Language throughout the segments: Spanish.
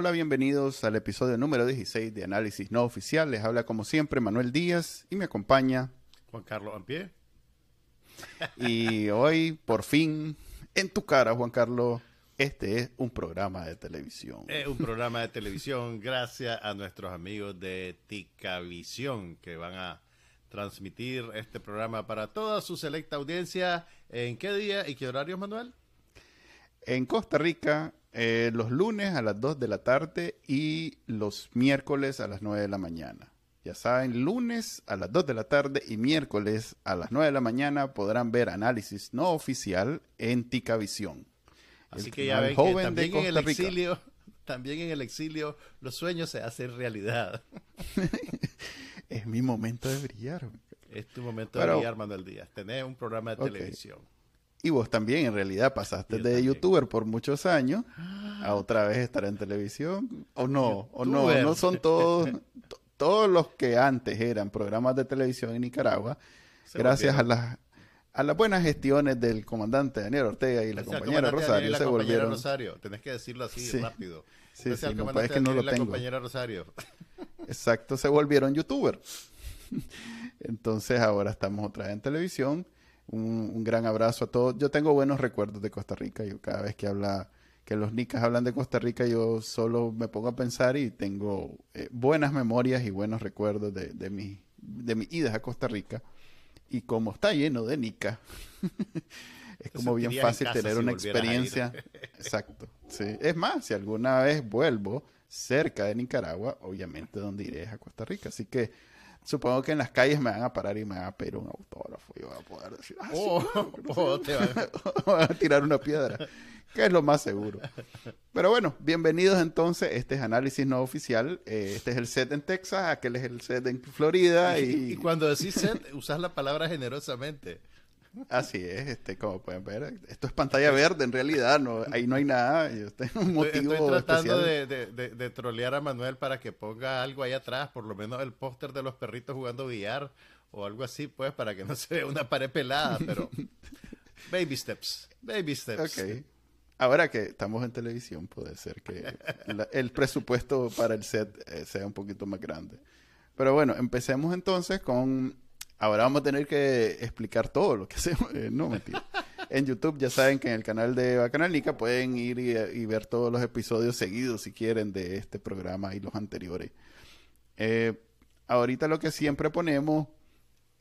Hola, bienvenidos al episodio número 16 de Análisis No Oficial. Les habla como siempre Manuel Díaz y me acompaña Juan Carlos Ampie. Y hoy, por fin, en tu cara, Juan Carlos, este es un programa de televisión. Es un programa de televisión gracias a nuestros amigos de Ticavisión que van a transmitir este programa para toda su selecta audiencia. ¿En qué día y qué horario, Manuel? En Costa Rica, eh, los lunes a las 2 de la tarde y los miércoles a las 9 de la mañana. Ya saben, lunes a las 2 de la tarde y miércoles a las 9 de la mañana podrán ver análisis no oficial en Ticavisión. Así que ya ven que también en el exilio, también en el exilio los sueños se hacen realidad. es mi momento de brillar. Es tu momento de brillar, Manuel Díaz. Tener un programa de televisión. Y vos también, en realidad, pasaste de youtuber por muchos años a otra vez estar en televisión. O no, o no, no son todos, todos los que antes eran programas de televisión en Nicaragua, gracias a las a las buenas gestiones del comandante Daniel Ortega y la compañera Rosario se volvieron. Rosario, tenés que decirlo así rápido. Sí, sí, no, es que no lo la compañera Rosario. Exacto, se volvieron youtubers. Entonces ahora estamos otra vez en televisión. Un, gran abrazo a todos. Yo tengo buenos recuerdos de Costa Rica. Yo cada vez que habla, que los nicas hablan de Costa Rica, yo solo me pongo a pensar y tengo eh, buenas memorias y buenos recuerdos de, de, mi, de mis idas a Costa Rica. Y como está lleno de nicas, es como bien fácil tener una experiencia. Exacto. Sí. Es más, si alguna vez vuelvo cerca de Nicaragua, obviamente donde iré es a Costa Rica. Así que supongo que en las calles me van a parar y me van a pedir un autógrafo y voy a poder decir, ah, oh, oh, te van. a tirar una piedra, que es lo más seguro. Pero bueno, bienvenidos entonces, este es Análisis No Oficial, eh, este es el set en Texas, aquel es el set en Florida. Y, y cuando decís set, usas la palabra generosamente. Así es, este, como pueden ver, esto es pantalla verde en realidad, no, ahí no hay nada. Este es un motivo estoy, tratando de, de, trolear a Manuel para que ponga algo ahí atrás, por lo menos el póster de los perritos jugando billar o algo así, pues, para que no se vea una pared pelada, pero baby steps, baby steps. Ok. Ahora que estamos en televisión, puede ser que el presupuesto para el set eh, sea un poquito más grande. Pero bueno, empecemos entonces con Ahora vamos a tener que explicar todo lo que hacemos. Eh, no, mentira. En YouTube ya saben que en el canal de Bacanalnica pueden ir y, ver todos los episodios seguidos si quieren de este programa y los anteriores. Eh, ahorita lo que siempre ponemos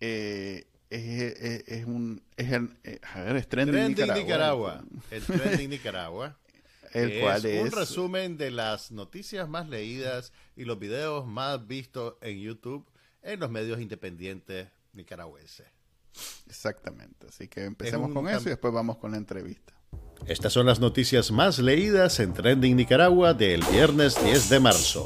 eh, es, un... Es el, a ver, es Trending, Nicaragua. Nicaragua. El Trending Nicaragua. el cual es un resumen de las noticias más leídas y los videos más vistos en YouTube en los medios independientes nicaragüense. Exactamente, así que empecemos con eso y después vamos con la entrevista. Estas son las noticias más leídas en Trending Nicaragua del viernes 10 de marzo.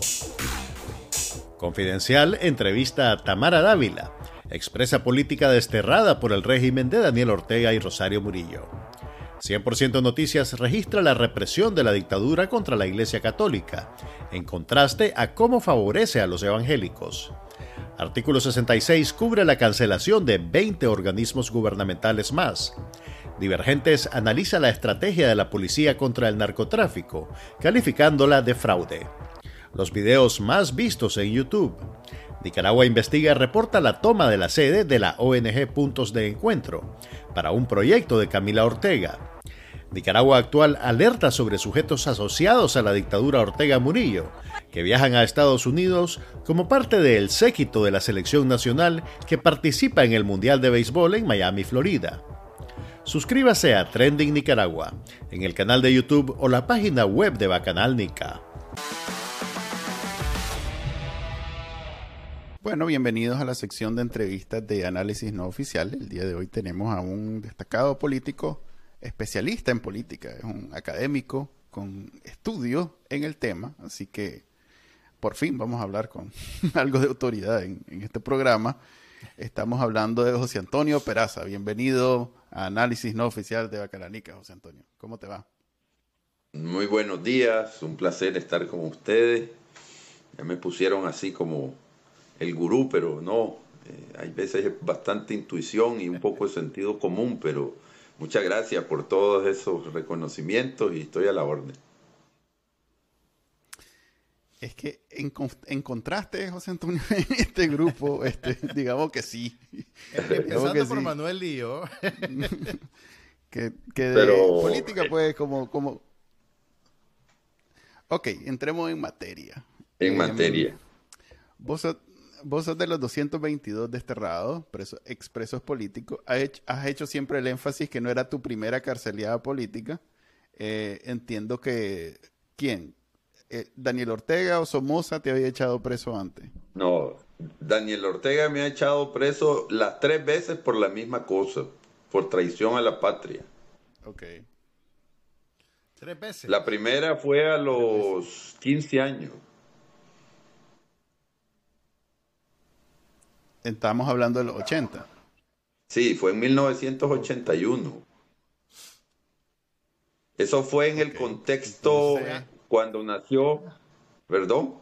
Confidencial entrevista a Tamara Dávila, expresa política desterrada por el régimen de Daniel Ortega y Rosario Murillo. 100% Noticias registra la represión de la dictadura contra la Iglesia Católica, en contraste a cómo favorece a los evangélicos. Artículo 66 cubre la cancelación de 20 organismos gubernamentales más. Divergentes analiza la estrategia de la policía contra el narcotráfico, calificándola de fraude. Los videos más vistos en YouTube. Nicaragua Investiga reporta la toma de la sede de la ONG Puntos de Encuentro para un proyecto de Camila Ortega. Nicaragua Actual alerta sobre sujetos asociados a la dictadura Ortega Murillo, que viajan a Estados Unidos como parte del séquito de la selección nacional que participa en el Mundial de Béisbol en Miami, Florida. Suscríbase a Trending Nicaragua en el canal de YouTube o la página web de Bacanal Nica. Bueno, bienvenidos a la sección de entrevistas de análisis no oficial. El día de hoy tenemos a un destacado político especialista en política, es un académico con estudio en el tema, así que por fin vamos a hablar con algo de autoridad en, este programa. Estamos hablando de José Antonio Peraza. Bienvenido a Análisis No Oficial de Bacalanica, José Antonio. ¿Cómo te va? Muy buenos días, un placer estar con ustedes. Ya me pusieron así como el gurú, pero no. Eh, hay veces bastante intuición y un poco de sentido común, pero muchas gracias por todos esos reconocimientos y estoy a la orden. Es que encontraste, José Antonio, en este grupo, este, digamos que sí. Empezando por Manuel y yo. que, que de política, pues, como, como... Ok, entremos en materia. En em, materia. Vos sos, vos sos de los 222 desterrados, expresos políticos. Has hecho, has hecho, siempre el énfasis que no era tu primera carceliada política. Eh, entiendo que... ¿Quién? Eh, Daniel Ortega o Somoza te había echado preso antes. No, Daniel Ortega me ha echado preso las tres veces por la misma cosa, por traición a la patria. Ok. Tres veces. La primera fue a los 15 años. Estamos hablando de los 80. Sí, fue en 1981. Eso fue en el contexto cuando nació, perdón.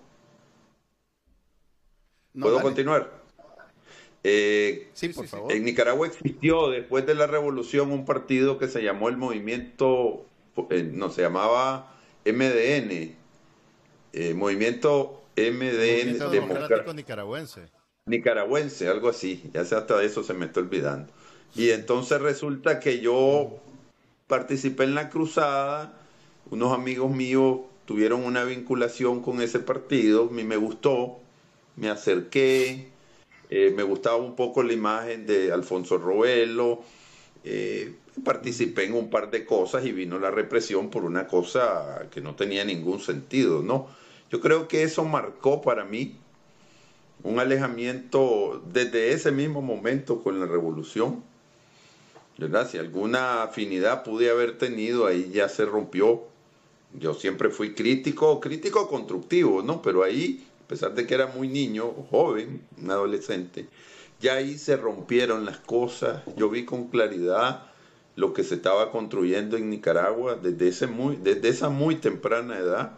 ¿Puedo continuar? Eh, sí, por favor. En Nicaragua existió después de la revolución un partido que se llamó el Movimiento, eh, no, se llamaba MDN, eh, Movimiento MDN Democrático Nicaragüense. Nicaragüense, algo así, ya sé hasta eso se me está olvidando. Y entonces resulta que yo participé en la cruzada, unos amigos míos tuvieron una vinculación con ese partido, a mí me gustó, me acerqué, eh, me gustaba un poco la imagen de Alfonso Roelo, eh, participé en un par de cosas y vino la represión por una cosa que no tenía ningún sentido, ¿no? Yo creo que eso marcó para mí un alejamiento desde ese mismo momento con la revolución, ¿verdad? Si alguna afinidad pude haber tenido, ahí ya se rompió yo siempre fui crítico, crítico constructivo, ¿no? Pero ahí, a pesar de que era muy niño, joven, un adolescente, ya ahí se rompieron las cosas. Yo vi con claridad lo que se estaba construyendo en Nicaragua desde, ese muy, desde esa muy temprana edad.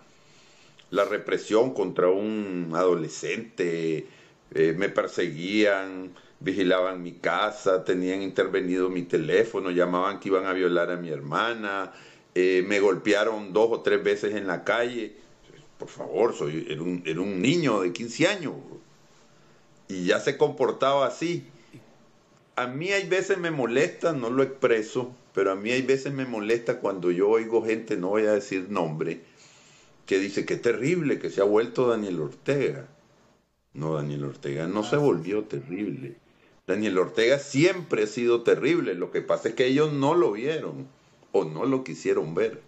La represión contra un adolescente, eh, me perseguían, vigilaban mi casa, tenían intervenido mi teléfono, llamaban que iban a violar a mi hermana, eh, me golpearon dos o tres veces en la calle. Por favor, soy, era, un, era un niño de 15 años y ya se comportaba así. A mí hay veces me molesta, no lo expreso, pero a mí hay veces me molesta cuando yo oigo gente, no voy a decir nombre, que dice que terrible que se ha vuelto Daniel Ortega. No, Daniel Ortega no se volvió terrible. Daniel Ortega siempre ha sido terrible, lo que pasa es que ellos no lo vieron o no lo quisieron ver.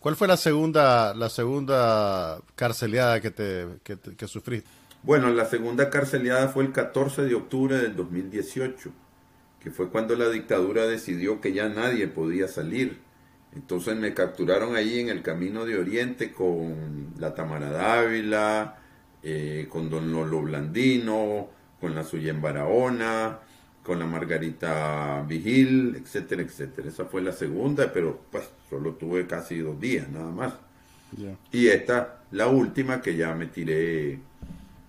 ¿Cuál fue la segunda, la segunda carceliada que, te, que, sufriste? Bueno, la segunda carceliada fue el 14 de octubre del 2018, que fue cuando la dictadura decidió que ya nadie podía salir. Entonces me capturaron ahí en el Camino de Oriente con la Tamara Dávila, eh, con Don Lolo Blandino, con la Suyen Barahona, con la Margarita Vigil, etcétera, etcétera. Esa fue la segunda, pero pues solo tuve casi dos días nada más. Y esta, la última, que ya me tiré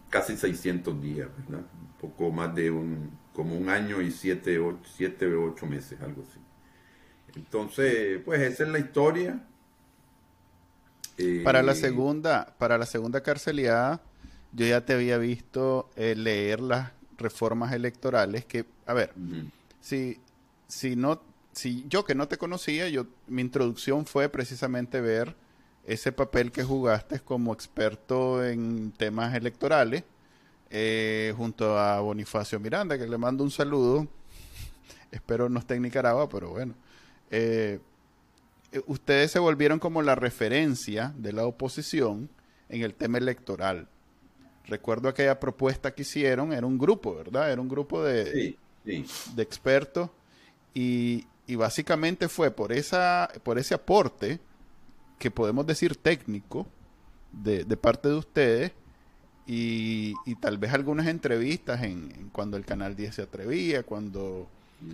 casi 600 días, ¿verdad? Un poco más de un, como un año y siete, ocho, siete ocho meses, algo así. Entonces, pues esa es la historia. para la eh, segunda, para la segunda carceliada, yo ya te había visto eh, leer las reformas electorales que, a ver, si, si no, si yo que no te conocía, yo, mi introducción fue precisamente ver ese papel que jugaste como experto en temas electorales, eh, junto a Bonifacio Miranda, que le mando un saludo. Espero no esté en Nicaragua, pero bueno. Eh, eh, ustedes se volvieron como la referencia de la oposición en el tema electoral. Recuerdo aquella propuesta que hicieron, era un grupo, ¿verdad? Era un grupo de, de expertos y, básicamente fue por, esa, por ese aporte que podemos decir técnico de, parte de ustedes y, tal vez algunas entrevistas en, cuando el Canal 10 se atrevía, cuando,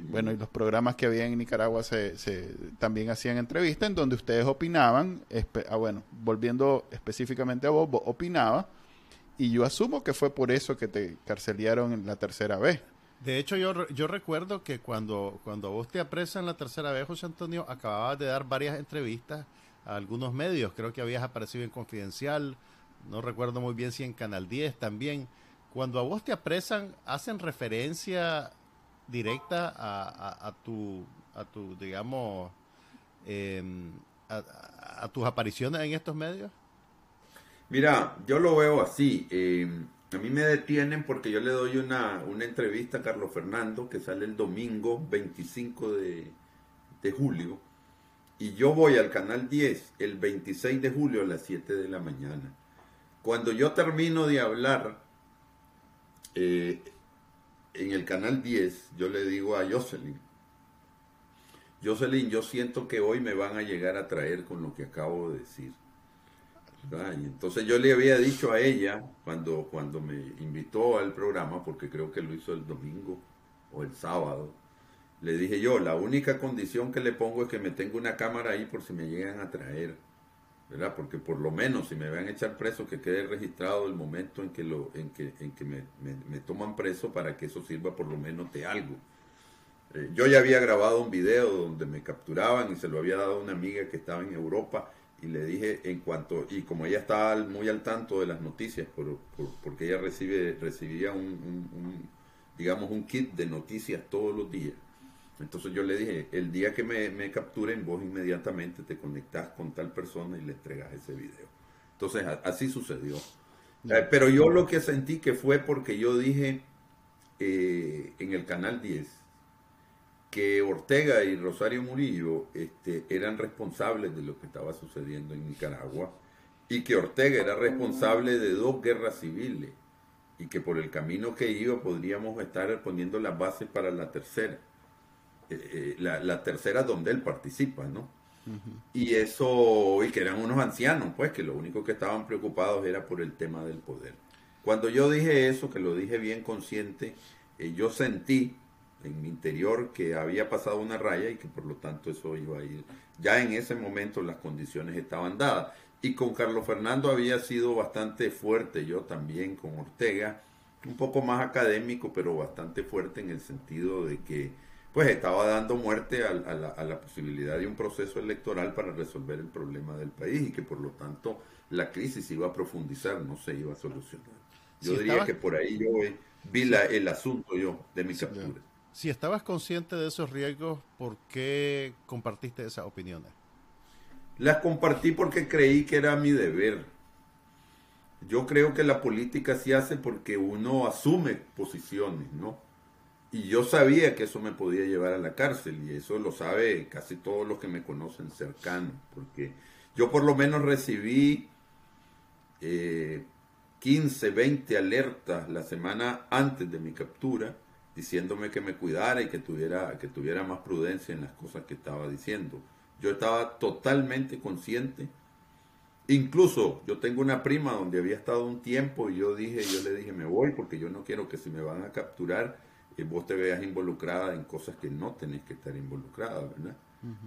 bueno, y los programas que había en Nicaragua se, se también hacían entrevistas en donde ustedes opinaban, ah, bueno, volviendo específicamente a vos, vos opinaba y yo asumo que fue por eso que te carceliaron la tercera vez. De hecho, yo, yo recuerdo que cuando, cuando vos te apresan la tercera vez, José Antonio, acababas de dar varias entrevistas a algunos medios. Creo que habías aparecido en Confidencial no recuerdo muy bien si en Canal 10 también. Cuando a vos te apresan, ¿hacen referencia directa a, tu, a tu, digamos, em, a, tus apariciones en estos medios? Mira, yo lo veo así. Em, a mí me detienen porque yo le doy una, una, entrevista a Carlos Fernando que sale el domingo 25 de, de julio y yo voy al canal 10 el 26 de julio a las 7 de la mañana. Cuando yo termino de hablar eh, en el canal 10, yo le digo a Jocelyn, Jocelyn, yo siento que hoy me van a llegar a traer con lo que acabo de decir. Entonces yo le había dicho a ella, cuando, cuando me invitó al programa, porque creo que lo hizo el domingo o el sábado, le dije yo, la única condición que le pongo es que me tenga una cámara ahí por si me llegan a traer, ¿verdad? Porque por lo menos si me van a echar preso, que quede registrado el momento en que, lo, en que, en que me, toman preso para que eso sirva por lo menos de algo. Eh, yo ya había grabado un video donde me capturaban y se lo había dado a una amiga que estaba en Europa y le dije en cuanto, y como ella estaba muy al tanto de las noticias, por, porque ella recibe, recibía un, digamos, un kit de noticias todos los días, entonces yo le dije, el día que me, me, capturen, vos inmediatamente te conectás con tal persona y le entregas ese video. Entonces así sucedió. Eh, pero yo lo que sentí que fue porque yo dije eh, en el canal 10 que Ortega y Rosario Murillo este, eran responsables de lo que estaba sucediendo en Nicaragua y que Ortega era responsable de dos guerras civiles y que por el camino que iba podríamos estar poniendo las bases para la tercera. Eh, eh, la, tercera donde él participa, ¿no? Y eso, y que eran unos ancianos, pues, que lo único que estaban preocupados era por el tema del poder. Cuando yo dije eso, que lo dije bien consciente, eh, yo sentí en mi interior que había pasado una raya y que por lo tanto eso iba a ir. Ya en ese momento las condiciones estaban dadas. Y con Carlos Fernando había sido bastante fuerte, yo también con Ortega, un poco más académico, pero bastante fuerte en el sentido de que pues estaba dando muerte a, la, posibilidad de un proceso electoral para resolver el problema del país y que por lo tanto la crisis iba a profundizar, no se iba a solucionar. Yo diría que por ahí yo vi el asunto yo de mi captura. Si estabas consciente de esos riesgos, ¿por qué compartiste esas opiniones? Las compartí porque creí que era mi deber. Yo creo que la política se hace porque uno asume posiciones, ¿no? Y yo sabía que eso me podía llevar a la cárcel y eso lo sabe casi todos los que me conocen cercanos, porque yo por lo menos recibí 15, eh, 20 alertas la semana antes de mi captura diciéndome que me cuidara y que tuviera, que tuviera más prudencia en las cosas que estaba diciendo. Yo estaba totalmente consciente. Incluso yo tengo una prima donde había estado un tiempo y yo dije, yo le dije, me voy porque yo no quiero que si me van a capturar y vos te veas involucrada en cosas que no tenés que estar involucrada, ¿verdad?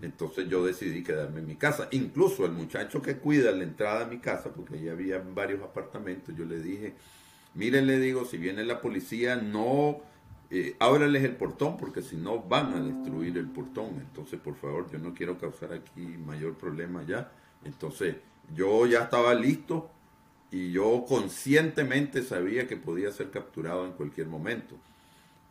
Entonces yo decidí quedarme en mi casa. Incluso el muchacho que cuida la entrada a mi casa, porque ahí había varios apartamentos, yo le dije, miren, le digo, si viene la policía, no eh, ábrales el portón, porque si no van a destruir el portón. Entonces, por favor, yo no quiero causar aquí mayor problema ya. Entonces, yo ya estaba listo y yo conscientemente sabía que podía ser capturado en cualquier momento.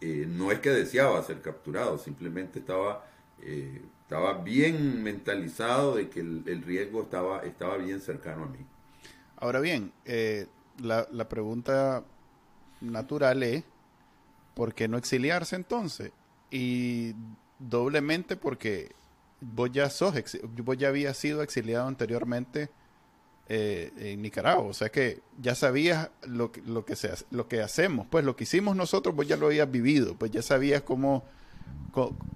Eh, no es que deseaba ser capturado, simplemente estaba, eh, estaba bien mentalizado de que el, riesgo estaba, estaba bien cercano a mí. Ahora bien, eh, la, la pregunta natural es, ¿por qué no exiliarse entonces? Y doblemente porque vos ya sos, vos ya habías sido exiliado anteriormente eh, en Nicaragua. O sea que ya sabías lo, lo, que se, lo que hacemos. Pues lo que hicimos nosotros, pues ya lo habías vivido. Pues ya sabías cómo,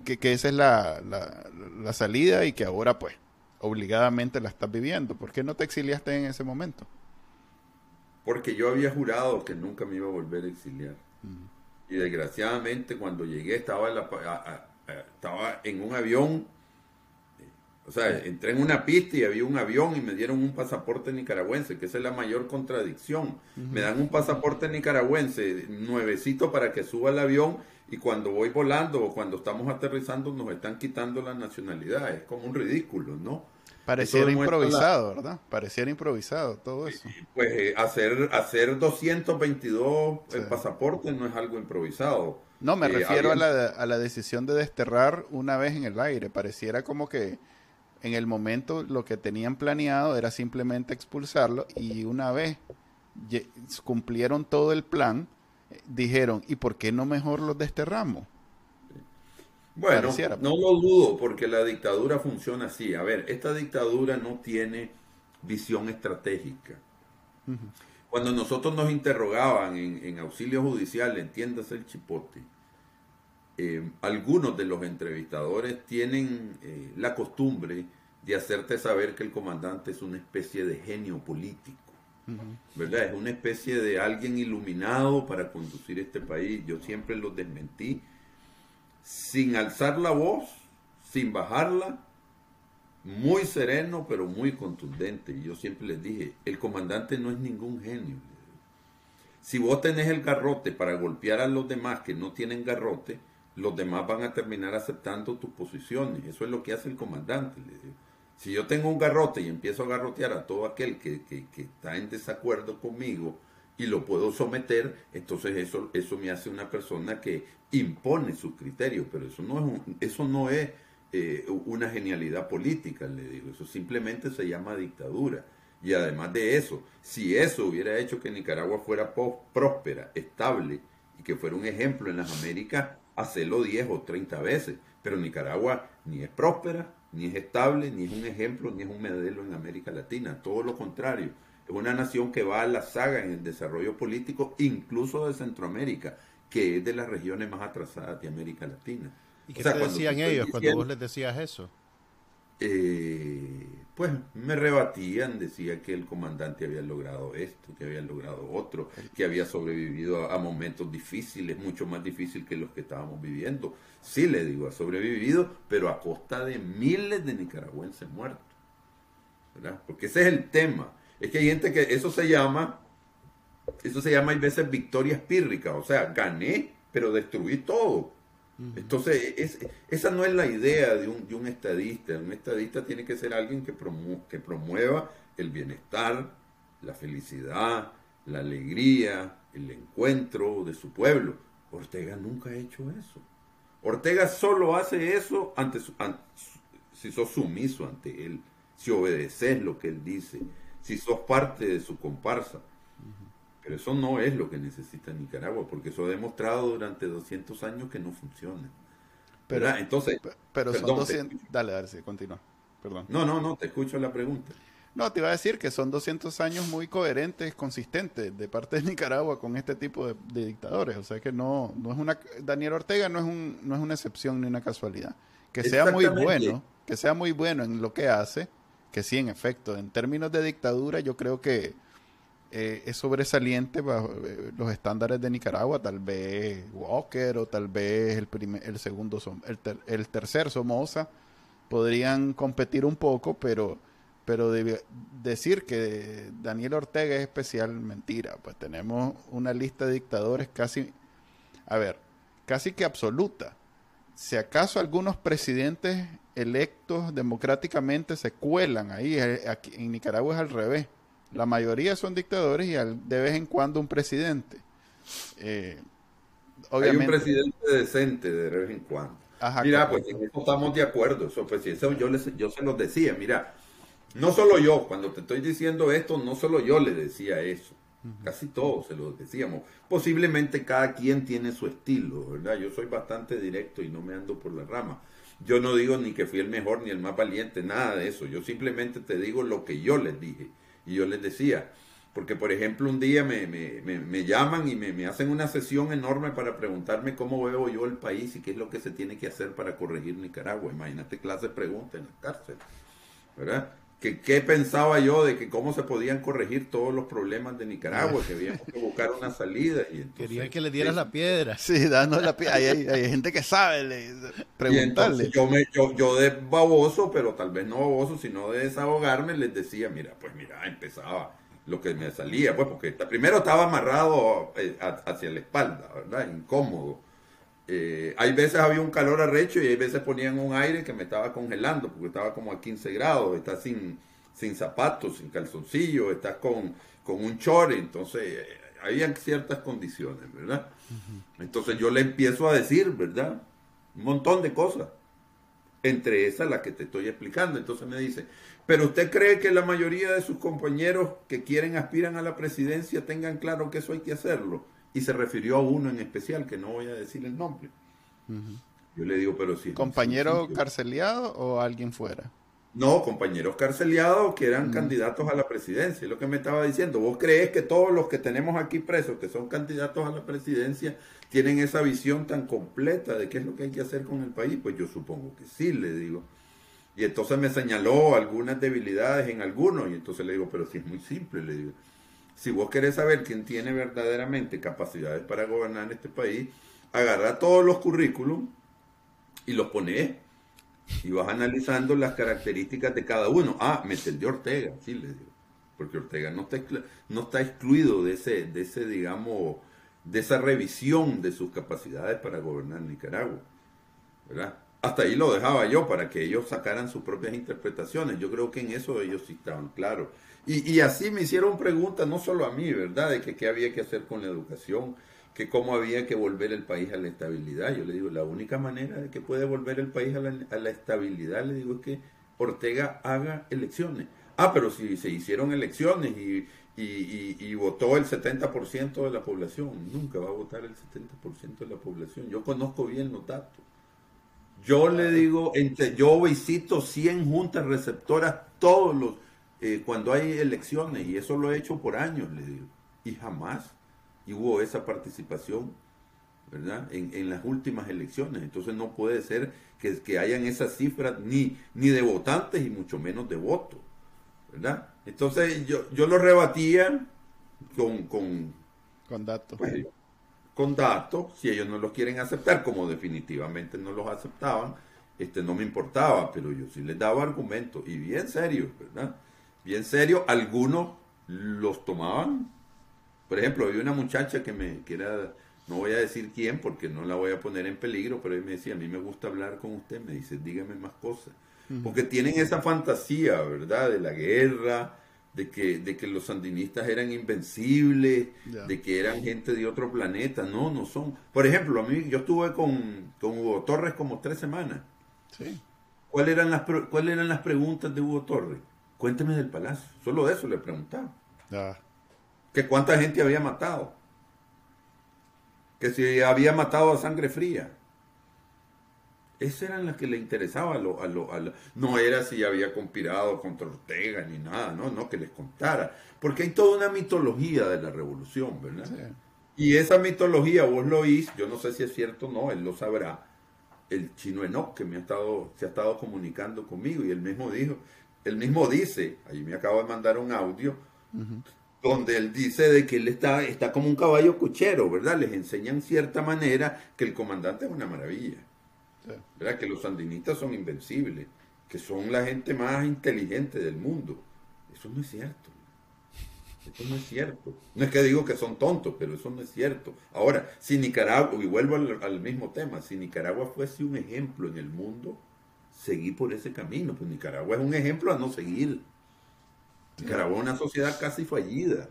que, esa es la, la, salida y que ahora pues obligadamente la estás viviendo. ¿Por qué no te exiliaste en ese momento? Porque yo había jurado que nunca me iba a volver a exiliar. Y desgraciadamente cuando llegué estaba en, la, estaba en un avión o sea, entré en una pista y había un avión y me dieron un pasaporte nicaragüense, que esa es la mayor contradicción. Me dan un pasaporte nicaragüense nuevecito para que suba al avión y cuando voy volando o cuando estamos aterrizando nos están quitando la nacionalidad. Es como un ridículo, ¿no? Pareciera improvisado, ¿verdad? Pareciera improvisado todo eso. Pues eh, hacer, hacer 222 eh, pasaportes no es algo improvisado. No, me refiero a, la, a la decisión de desterrar una vez en el aire. Pareciera como que en el momento lo que tenían planeado era simplemente expulsarlo y una vez cumplieron todo el plan, dijeron, ¿y por qué no mejor los desterramos? Bueno, no lo dudo porque la dictadura funciona así. A ver, esta dictadura no tiene visión estratégica. Cuando nosotros nos interrogaban en, auxilio judicial, entiéndase el chipote, eh, algunos de los entrevistadores tienen eh, la costumbre de hacerte saber que el comandante es una especie de genio político. ¿Verdad? Es una especie de alguien iluminado para conducir este país. Yo siempre lo desmentí sin alzar la voz, sin bajarla, muy sereno, pero muy contundente. Y yo siempre les dije, el comandante no es ningún genio. Si vos tenés el garrote para golpear a los demás que no tienen garrote, los demás van a terminar aceptando tus posiciones. Eso es lo que hace el comandante. Si yo tengo un garrote y empiezo a garrotear a todo aquel que, que, que está en desacuerdo conmigo, y lo puedo someter, entonces eso, eso me hace una persona que impone sus criterios, pero eso no es, eso no es eh, una genialidad política, le digo, eso simplemente se llama dictadura. Y además de eso, si eso hubiera hecho que Nicaragua fuera próspera, estable y que fuera un ejemplo en las Américas, hacerlo 10 o 30 veces. Pero Nicaragua ni es próspera, ni es estable, ni es un ejemplo, ni es un modelo en América Latina. Todo lo contrario una nación que va a la saga en el desarrollo político, incluso de Centroamérica, que es de las regiones más atrasadas de América Latina. ¿Y qué decían ellos cuando vos les decías eso? Eh, pues me rebatían, decía que el comandante había logrado esto, que había logrado otro, que había sobrevivido a, momentos difíciles, mucho más difíciles que los que estábamos viviendo. Sí, le digo, ha sobrevivido, pero a costa de miles de nicaragüenses muertos. ¿verdad? Porque ese es el tema. Es que hay gente que eso se llama, eso se llama hay veces victoria espírrica, o sea, gané, pero destruí todo. Entonces, esa no es la idea de un, de un, estadista. Un estadista tiene que ser alguien que, que promueva el bienestar, la felicidad, la alegría, el encuentro de su pueblo. Ortega nunca ha hecho eso. Ortega solo hace eso ante, si sos sumiso ante él, si obedeces lo que él dice, si sos parte de su comparsa. Pero eso no es lo que necesita Nicaragua, porque eso ha demostrado durante 200 años que no funciona. Pero, Entonces, pero son 200... Dale, dale, sí, continúa. Perdón. No, no, no, te escucho la pregunta. No, te iba a decir que son 200 años muy coherentes, consistentes de parte de Nicaragua con este tipo de, dictadores. O sea que no, no es una... Daniel Ortega no es, un, no es una excepción ni una casualidad. Que sea muy bueno, que sea muy bueno en lo que hace, que sí, en efecto, en términos de dictadura yo creo que eh, es sobresaliente bajo eh, los estándares de Nicaragua, tal vez Walker o tal vez el, primer, el segundo, el, el tercer Somoza podrían competir un poco, pero, pero decir que Daniel Ortega es especial, mentira, pues tenemos una lista de dictadores casi, a ver, casi que absoluta. Si acaso algunos presidentes electos democráticamente se cuelan ahí. Eh, aquí, en Nicaragua es al revés. La mayoría son dictadores y de vez en cuando un presidente. Eh, Hay un presidente decente de vez en cuando. mira, pues en eso estamos de acuerdo. Eso, pues, eso yo, les, yo se los decía. Mira, no solo yo, cuando te estoy diciendo esto, no solo yo le decía eso. Casi todos se lo decíamos. Posiblemente cada quien tiene su estilo, ¿verdad? Yo soy bastante directo y no me ando por la rama. Yo no digo ni que fui el mejor ni el más valiente, nada de eso. Yo simplemente te digo lo que yo les dije. Y yo les decía, porque por ejemplo un día me, me, me, llaman y me, hacen una sesión enorme para preguntarme cómo veo yo el país y qué es lo que se tiene que hacer para corregir Nicaragua. Imagínate clase de preguntas en la cárcel. ¿Verdad? Que qué pensaba yo de que cómo se podían corregir todos los problemas de Nicaragua, que habíamos que buscar una salida. Y Querían que le dieras la piedra. Sí, dando la piedra. Hay, gente que sabe le, preguntarle. yo, me, yo, yo de baboso, pero tal vez no baboso, sino de desahogarme, les decía, mira, pues mira, empezaba lo que me salía, pues porque primero estaba amarrado eh, hacia la espalda, ¿verdad? Incómodo Eh, hay veces había un calor arrecho y hay veces ponían un aire que me estaba congelando porque estaba como a 15 grados, estás sin, sin zapatos, sin calzoncillo, estás con, con un chore, entonces eh, habían ciertas condiciones, ¿verdad? Entonces yo le empiezo a decir, ¿verdad? Un montón de cosas, entre esas las que te estoy explicando. Entonces me dice, pero usted cree que la mayoría de sus compañeros que quieren, aspiran a la presidencia tengan claro que eso hay que hacerlo y se refirió a uno en especial, que no voy a decir el nombre. Yo le digo, pero si... ¿Compañero carceliado o alguien fuera? No, compañeros carceliados que eran candidatos a la presidencia. Es lo que me estaba diciendo. ¿Vos crees que todos los que tenemos aquí presos, que son candidatos a la presidencia, tienen esa visión tan completa de qué es lo que hay que hacer con el país? Pues yo supongo que sí, le digo. Y entonces me señaló algunas debilidades en algunos. Y entonces le digo, pero si es muy simple, le digo si vos querés saber quién tiene verdaderamente capacidades para gobernar este país, agarra todos los currículums y los pones y vas analizando las características de cada uno. Ah, el de Ortega, sí le digo, porque Ortega no está, no está excluido de ese, de ese, digamos, de esa revisión de sus capacidades para gobernar Nicaragua, ¿verdad? Hasta ahí lo dejaba yo para que ellos sacaran sus propias interpretaciones. Yo creo que en eso ellos sí estaban claros. Y, así me hicieron preguntas, no solo a mí, ¿verdad? De que qué había que hacer con la educación, que cómo había que volver el país a la estabilidad. Yo le digo, la única manera de que puede volver el país a la, estabilidad, le digo, es que Ortega haga elecciones. Ah, pero si se hicieron elecciones y, y, votó el 70% de la población, nunca va a votar el 70% de la población. Yo conozco bien los datos. Yo le digo, entre, yo visito 100 juntas receptoras todos los eh, cuando hay elecciones, y eso lo he hecho por años, le digo, y jamás hubo esa participación, ¿verdad? En, las últimas elecciones. Entonces no puede ser que, que hayan esas cifras ni, ni de votantes y mucho menos de votos, ¿verdad? Entonces yo, yo lo rebatía con... Con, con datos. Pues, con datos, si ellos no los quieren aceptar, como definitivamente no los aceptaban, este no me importaba, pero yo sí les daba argumentos, y bien serios, ¿verdad? Bien serio. Algunos los tomaban. Por ejemplo, había una muchacha que me, que era, no voy a decir quién porque no la voy a poner en peligro, pero ella me decía, a mí me gusta hablar con usted, me dice, dígame más cosas. Porque tienen esa fantasía, ¿verdad? De la guerra, de que, de que los sandinistas eran invencibles, de que eran gente de otro planeta. No, no son. Por ejemplo, a mí, yo estuve con, con Hugo Torres como tres semanas. Sí. ¿Cuáles eran las, ¿Cuáles eran las preguntas de Hugo Torres? Cuénteme del palacio. Solo eso le preguntaba. Que cuánta gente había matado. Que si había matado a sangre fría. Esas eran las que le interesaba a lo, a lo, No era si había conspirado contra Ortega ni nada, no, no, que les contara. Porque hay toda una mitología de la revolución, ¿verdad? Y esa mitología vos lo oís, yo no sé si es cierto o no, él lo sabrá. El chino Enoch, que me ha estado, se ha estado comunicando conmigo, y él mismo dijo, él mismo dice, ahí me acaba de mandar un audio, donde él dice de que él está, está como un caballo cuchero, ¿verdad? Les enseñan cierta manera que el comandante es una maravilla, ¿verdad? Que los sandinistas son invencibles, que son la gente más inteligente del mundo. Eso no es cierto. Eso no es cierto. No es que digo que son tontos, pero eso no es cierto. Ahora, si Nicaragua, y vuelvo al mismo tema, si Nicaragua fuese un ejemplo en el mundo, seguir por ese camino. Pues Nicaragua es un ejemplo a no seguir. Nicaragua es una sociedad casi fallida.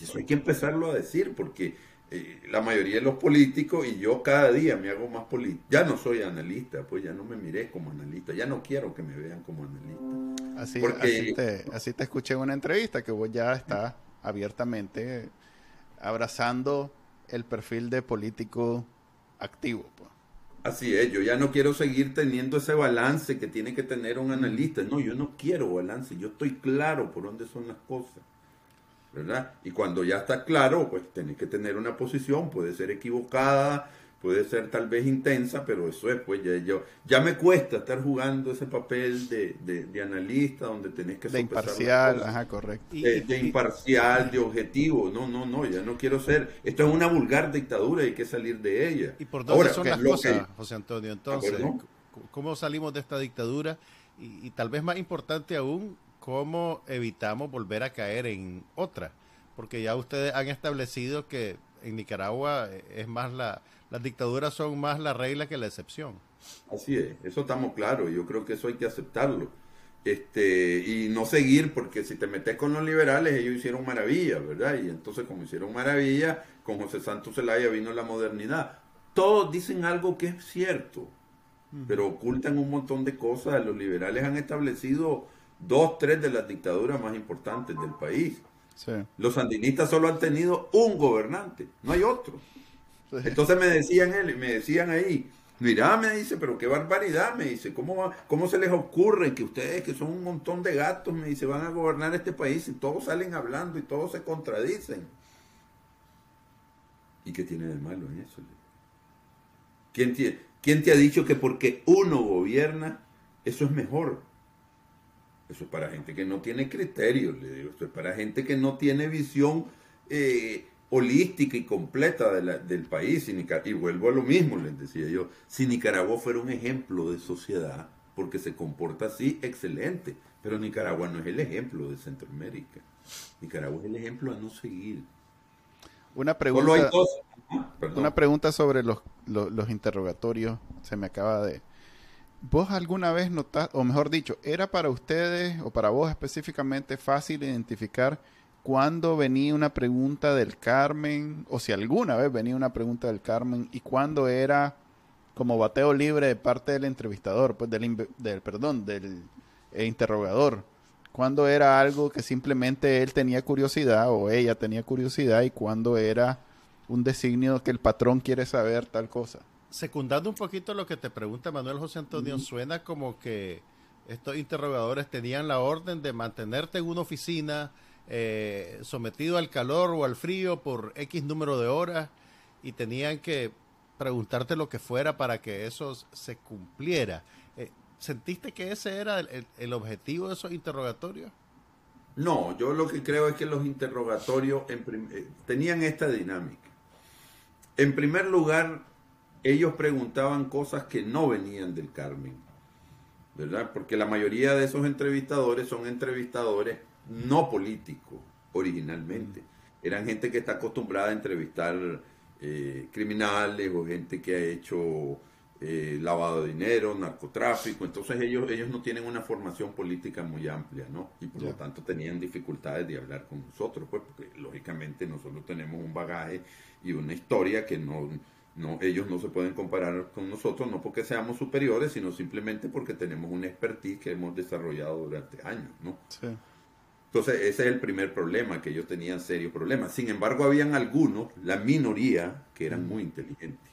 Y eso hay que empezarlo a decir porque eh, la mayoría de los políticos, y yo cada día me hago más político, ya no soy analista, pues ya no me miré como analista, ya no quiero que me vean como analista. Así, así, te, así te escuché en una entrevista que vos ya estás abiertamente abrazando el perfil de político activo. Pues. Así es, yo ya no quiero seguir teniendo ese balance que tiene que tener un analista. No, yo no quiero balance, yo estoy claro por dónde son las cosas. ¿Verdad? Y cuando ya está claro, pues tenés que tener una posición, puede ser equivocada, puede ser tal vez intensa, pero eso es, pues ya, yo, ya me cuesta estar jugando ese papel de, de, analista donde tenés que... De imparcial, ajá, correcto. De, imparcial, de objetivo, no, no, no, ya no quiero ser, esto es una vulgar dictadura, hay que salir de ella. ¿Y por dónde son las cosas, José Antonio? Entonces, ¿cómo salimos de esta dictadura? Y, y tal vez más importante aún, ¿cómo evitamos volver a caer en otra? Porque ya ustedes han establecido que en Nicaragua es más la, las dictaduras son más la regla que la excepción. Así es, eso estamos claros, yo creo que eso hay que aceptarlo. Este, y no seguir, porque si te metes con los liberales, ellos hicieron maravilla, ¿verdad? Y entonces, como hicieron maravilla, con José Santos Zelaya vino la modernidad. Todos dicen algo que es cierto, pero ocultan un montón de cosas. Los liberales han establecido dos, tres de las dictaduras más importantes del país. Los sandinistas solo han tenido un gobernante, no hay otro. Entonces me decían él, me decían ahí, mira, me dice, pero qué barbaridad, me dice, ¿cómo, ¿cómo se les ocurre que ustedes, que son un montón de gatos, me dice, van a gobernar este país y todos salen hablando y todos se contradicen? ¿Y qué tiene de malo en eso? ¿Quién te, ¿Quién te ha dicho que porque uno gobierna, eso es mejor? Eso es para gente que no tiene criterios, le digo, eso es para gente que no tiene visión eh, holística y completa del país. Y, y vuelvo a lo mismo, les decía yo, si Nicaragua fuera un ejemplo de sociedad, porque se comporta así, excelente. Pero Nicaragua no es el ejemplo de Centroamérica. Nicaragua es el ejemplo a no seguir. Una pregunta, una pregunta sobre los, los, interrogatorios. Se me acaba de... ¿Vos alguna vez notaste, o mejor dicho, era para ustedes o para vos específicamente fácil identificar cuándo venía una pregunta del Carmen, o si alguna vez venía una pregunta del Carmen, y cuándo era como bateo libre de parte del entrevistador, pues del, del perdón, del eh, interrogador? ¿Cuándo era algo que simplemente él tenía curiosidad o ella tenía curiosidad y cuándo era un designio que el patrón quiere saber tal cosa? Secundando un poquito lo que te pregunta Manuel José Antonio, suena como que estos interrogadores tenían la orden de mantenerte en una oficina, eh, sometido al calor o al frío por X número de horas y tenían que preguntarte lo que fuera para que eso se cumpliera. Eh, ¿Sentiste que ese era el, objetivo de esos interrogatorios? No, yo lo que creo es que los interrogatorios eh, tenían esta dinámica. En primer lugar, ellos preguntaban cosas que no venían del Carmen, ¿verdad? Porque la mayoría de esos entrevistadores son entrevistadores no político originalmente. Eran gente que está acostumbrada a entrevistar eh, criminales o gente que ha hecho eh, lavado de dinero, narcotráfico. Entonces ellos, ellos no tienen una formación política muy amplia, ¿no? Y por lo tanto tenían dificultades de hablar con nosotros, pues porque lógicamente nosotros tenemos un bagaje y una historia que no, no, ellos no se pueden comparar con nosotros, no porque seamos superiores, sino simplemente porque tenemos una expertise que hemos desarrollado durante años, ¿no? Sí. Entonces, ese es el primer problema, que ellos tenían serios problemas. Sin embargo, habían algunos, la minoría, que eran muy inteligentes.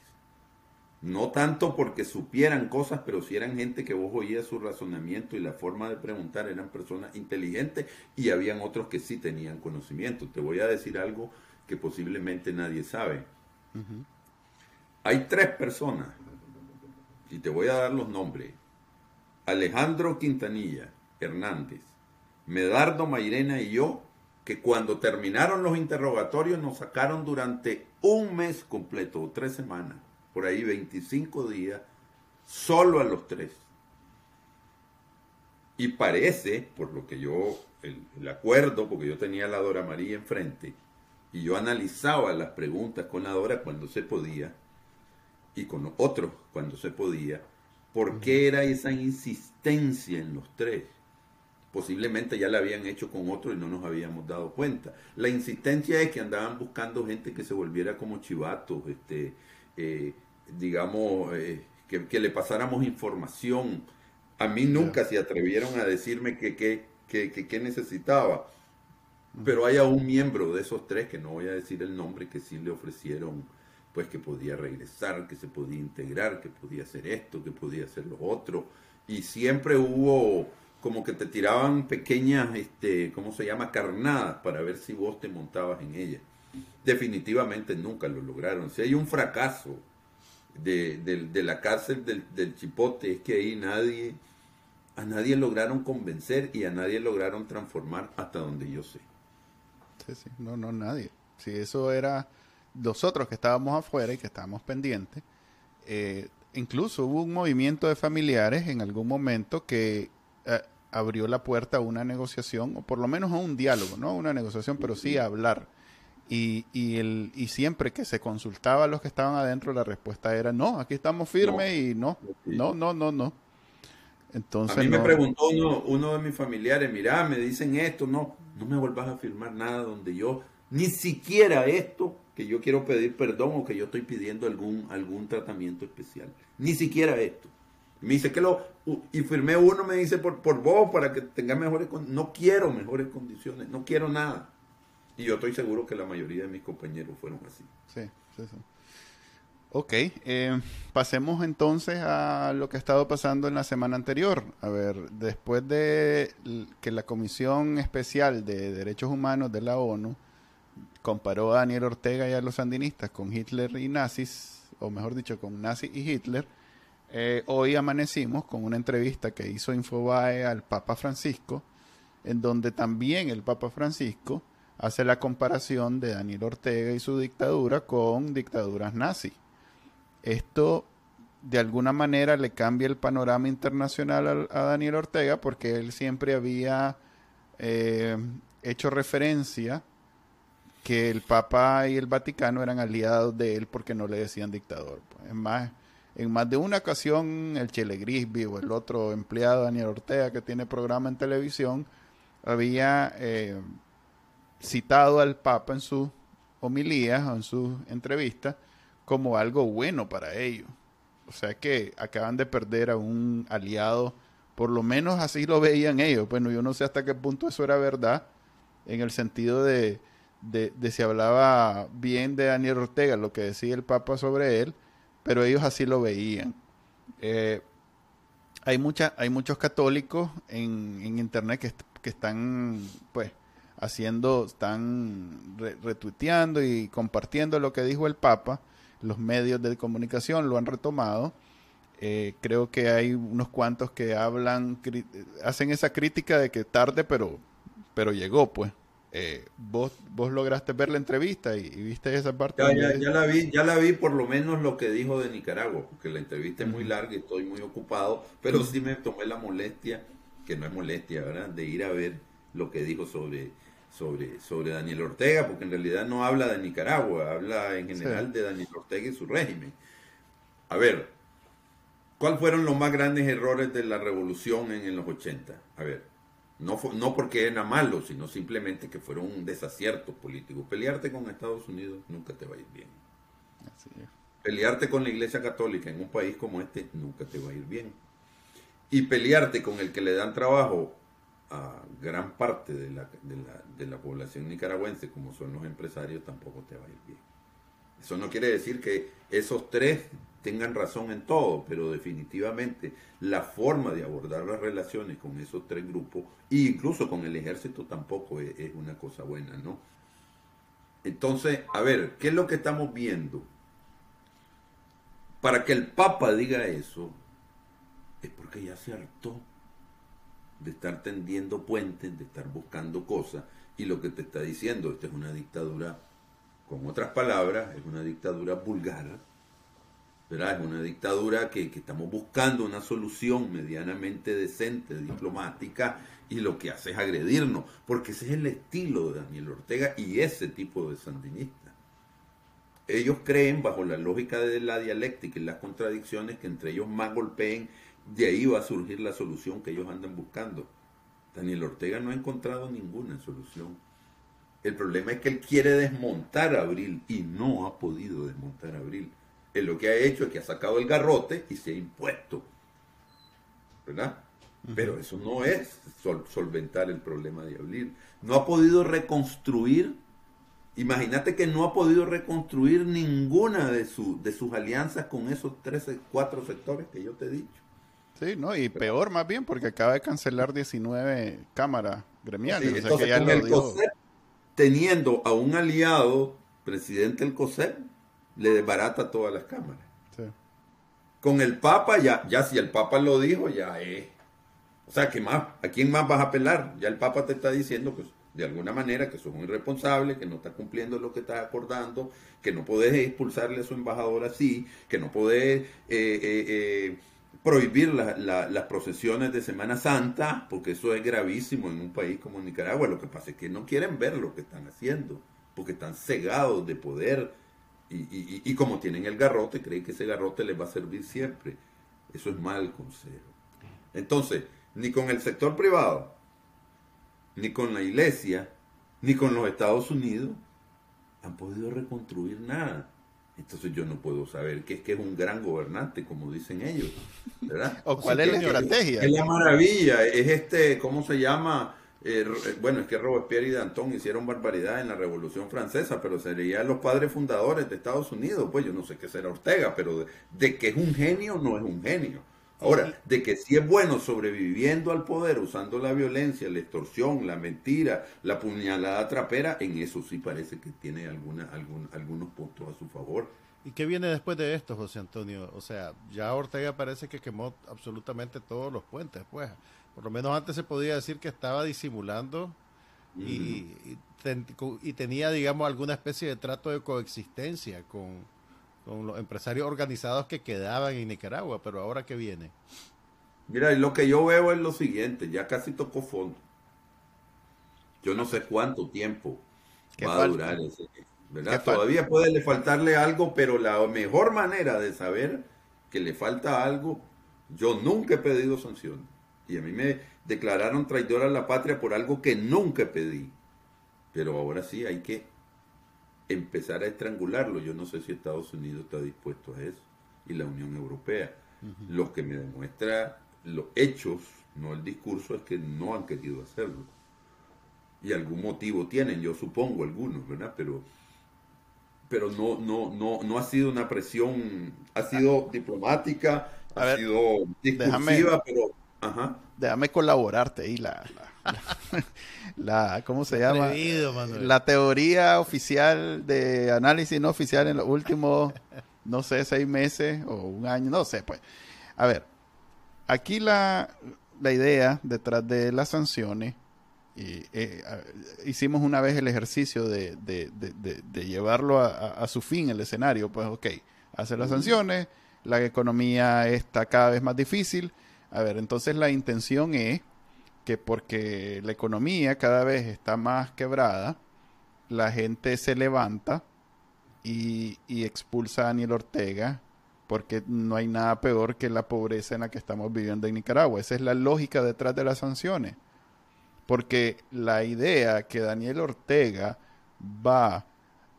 No tanto porque supieran cosas, pero si eran gente que vos oías su razonamiento y la forma de preguntar, eran personas inteligentes y habían otros que sí tenían conocimiento. Te voy a decir algo que posiblemente nadie sabe. Hay tres personas, y te voy a dar los nombres. Alejandro Quintanilla Hernández, Medardo Mairena y yo, que cuando terminaron los interrogatorios nos sacaron durante un mes completo, tres semanas, por ahí 25 días, solo a los tres. Y parece, por lo que yo, el, acuerdo, porque yo tenía a la Dora María enfrente, y yo analizaba las preguntas con la Dora cuando se podía, y con otros cuando se podía, por qué era esa insistencia en los tres posiblemente ya la habían hecho con otro y no nos habíamos dado cuenta. La insistencia es que andaban buscando gente que se volviera como chivatos, este, eh, digamos, eh, que, le pasáramos información. A mí nunca se atrevieron a decirme que qué necesitaba. Pero hay a un miembro de esos tres, que no voy a decir el nombre, que sí le ofrecieron pues que podía regresar, que se podía integrar, que podía hacer esto, que podía hacer lo otro. Y siempre hubo como que te tiraban pequeñas, este, ¿cómo se llama? Carnadas para ver si vos te montabas en ellas. Definitivamente nunca lo lograron. Si hay un fracaso de, la cárcel del, Chipote, es que ahí nadie, a nadie lograron convencer y a nadie lograron transformar hasta donde yo sé. Sí, sí, no, no, nadie. Si eso era nosotros que estábamos afuera y que estábamos pendientes, eh, incluso hubo un movimiento de familiares en algún momento que eh, abrió la puerta a una negociación, o por lo menos a un diálogo, no una negociación, pero sí a hablar. Y, y, el, y siempre que se consultaba a los que estaban adentro, la respuesta era no, aquí estamos firmes y no, no, no, no, no. Entonces, a mí me preguntó uno, uno de mis familiares, mira, me dicen esto, no, no me vuelvas a firmar nada donde yo, ni siquiera esto que yo quiero pedir perdón o que yo estoy pidiendo algún, algún tratamiento especial. Ni siquiera esto. Me dice que lo, y firmé uno, me dice por, por vos, para que tenga mejores condiciones. No quiero mejores condiciones, no quiero nada. Y yo estoy seguro que la mayoría de mis compañeros fueron así. Sí, sí, sí. Ok, eh, pasemos entonces a lo que ha estado pasando en la semana anterior. A ver, después de que la Comisión Especial de Derechos Humanos de la ONU comparó a Daniel Ortega y a los sandinistas con Hitler y nazis, o mejor dicho, con nazis y Hitler, eh, hoy amanecimos con una entrevista que hizo Infobae al Papa Francisco, en donde también el Papa Francisco hace la comparación de Daniel Ortega y su dictadura con dictaduras nazis. Esto de alguna manera le cambia el panorama internacional a, Daniel Ortega porque él siempre había eh, hecho referencia que el Papa y el Vaticano eran aliados de él porque no le decían dictador. Pues. Es más, en más de una ocasión el Chile Grisby o el otro empleado Daniel Ortega que tiene programa en televisión había eh, citado al Papa en sus homilías o en sus entrevistas como algo bueno para ellos. O sea que acaban de perder a un aliado, por lo menos así lo veían ellos. Bueno, yo no sé hasta qué punto eso era verdad, en el sentido de, de, si hablaba bien de Daniel Ortega, lo que decía el Papa sobre él, pero ellos así lo veían. Eh, hay, mucha, hay muchos católicos en, en Internet que, que están, pues, haciendo, están retuiteando y compartiendo lo que dijo el Papa los medios de comunicación lo han retomado. Eh, creo que hay unos cuantos que hablan, hacen esa crítica de que tarde, pero, pero llegó, pues. Eh, vos, vos lograste ver la entrevista y, viste esa parte. Ya, ya, la vi, ya la vi por lo menos lo que dijo de Nicaragua, porque la entrevista es muy larga y estoy muy ocupado, pero sí me tomé la molestia, que no es molestia, ¿verdad?, de ir a ver lo que dijo sobre sobre, sobre Daniel Ortega, porque en realidad no habla de Nicaragua, habla en general de Daniel Ortega y su régimen. A ver, ¿cuáles fueron los más grandes errores de la revolución en, los 80? A ver, no, no porque era malo, sino simplemente que fueron un desacierto político. Pelearte con Estados Unidos nunca te va a ir bien. Pelearte con la Iglesia Católica en un país como este nunca te va a ir bien. Y pelearte con el que le dan trabajo a gran parte de la, de, la, de la, población nicaragüense, como son los empresarios, tampoco te va a ir bien. Eso no quiere decir que esos tres tengan razón en todo, pero definitivamente la forma de abordar las relaciones con esos tres grupos, e incluso con el ejército, tampoco es, es una cosa buena, ¿no? Entonces, a ver, ¿qué es lo que estamos viendo? Para que el Papa diga eso, es porque ya se hartó de estar tendiendo puentes, de estar buscando cosas, y lo que te está diciendo, esta es una dictadura, con otras palabras, es una dictadura vulgar, Es una dictadura que, que estamos buscando una solución medianamente decente, diplomática, y lo que hace es agredirnos, porque ese es el estilo de Daniel Ortega y ese tipo de sandinista. Ellos creen, bajo la lógica de la dialéctica y las contradicciones, que entre ellos más golpeen de ahí va a surgir la solución que ellos andan buscando. Daniel Ortega no ha encontrado ninguna solución. El problema es que él quiere desmontar a Abril y no ha podido desmontar a Abril. Él lo que ha hecho es que ha sacado el garrote y se ha impuesto. ¿Verdad? Pero eso no es solventar el problema de Abril. No ha podido reconstruir. Imagínate que no ha podido reconstruir ninguna de, de sus alianzas con esos tres, cuatro sectores que yo te he dicho. Sí, no, y peor más bien porque acaba de cancelar 19 cámaras gremiales. teniendo a un aliado, presidente del COSEP, le desbarata todas las cámaras. Con el Papa, ya, ya si el Papa lo dijo, ya es. O sea, ¿qué más? ¿A quién más vas a apelar? Ya el Papa te está diciendo, pues, de alguna manera, que sos un irresponsable, que no está cumpliendo lo que estás acordando, que no podés expulsarle a su embajador así, que no podés... Eh, eh, eh, prohibir las procesiones de Semana Santa, porque eso es gravísimo en un país como Nicaragua. Lo que pasa es que no quieren ver lo que están haciendo, porque están cegados de poder y, y, como tienen el garrote, creen que ese garrote les va a servir siempre. Eso es mal consejo. Entonces, ni con el sector privado, ni con la iglesia, ni con los Estados Unidos han podido reconstruir nada. Entonces yo no puedo saber qué es que es un gran gobernante, como dicen ellos. ¿verdad? ¿O cuál es la estrategia? Es la maravilla, es este, ¿cómo se llama? Eh, eh, bueno, es que Robespierre y Danton hicieron barbaridad en la Revolución Francesa, pero serían los padres fundadores de Estados Unidos. Pues yo no sé qué será Ortega, pero de, que es un genio, no es un genio. Ahora, de que sí es bueno sobreviviendo al poder, usando la violencia, la extorsión, la mentira, la puñalada trapera, en eso sí parece que tiene alguna, algún, algunos puntos a su favor. ¿Y qué viene después de esto, José Antonio? O sea, ya Ortega parece que quemó absolutamente todos los puentes, pues. Por lo menos antes se podía decir que estaba disimulando y, y, tenía, digamos, alguna especie de trato de coexistencia con, los empresarios organizados que quedaban en Nicaragua, pero ahora que viene. Mira, lo que yo veo es lo siguiente, ya casi tocó fondo. Yo no sé cuánto tiempo va a durar ese, ¿verdad? Todavía puede le faltarle algo, pero la mejor manera de saber que le falta algo, yo nunca he pedido sanciones. Y a mí me declararon traidor a la patria por algo que nunca pedí. Pero ahora sí hay que empezar a estrangularlo. Yo no sé si Estados Unidos está dispuesto a eso y la Unión Europea. Lo que me demuestra los hechos, no el discurso, es que no han querido hacerlo. Y algún motivo tienen, yo supongo algunos, ¿verdad? Pero, pero no, no, no, no ha sido una presión, ha sido diplomática, ha sido discursiva, pero Ajá. Déjame colaborarte ahí la, la, ¿cómo se llama? la teoría oficial de análisis no oficial en los últimos, no sé, seis meses o un año, no sé, pues. A ver, aquí la, la idea detrás de las sanciones, y, eh, hicimos una vez el ejercicio de, de, de, llevarlo a, a, su fin, el escenario, pues ok, hace las sanciones, la economía está cada vez más difícil, a ver, entonces la intención es que porque la economía cada vez está más quebrada, la gente se levanta y, expulsa a Daniel Ortega porque no hay nada peor que la pobreza en la que estamos viviendo en Nicaragua. Esa es la lógica detrás de las sanciones. Porque la idea que Daniel Ortega va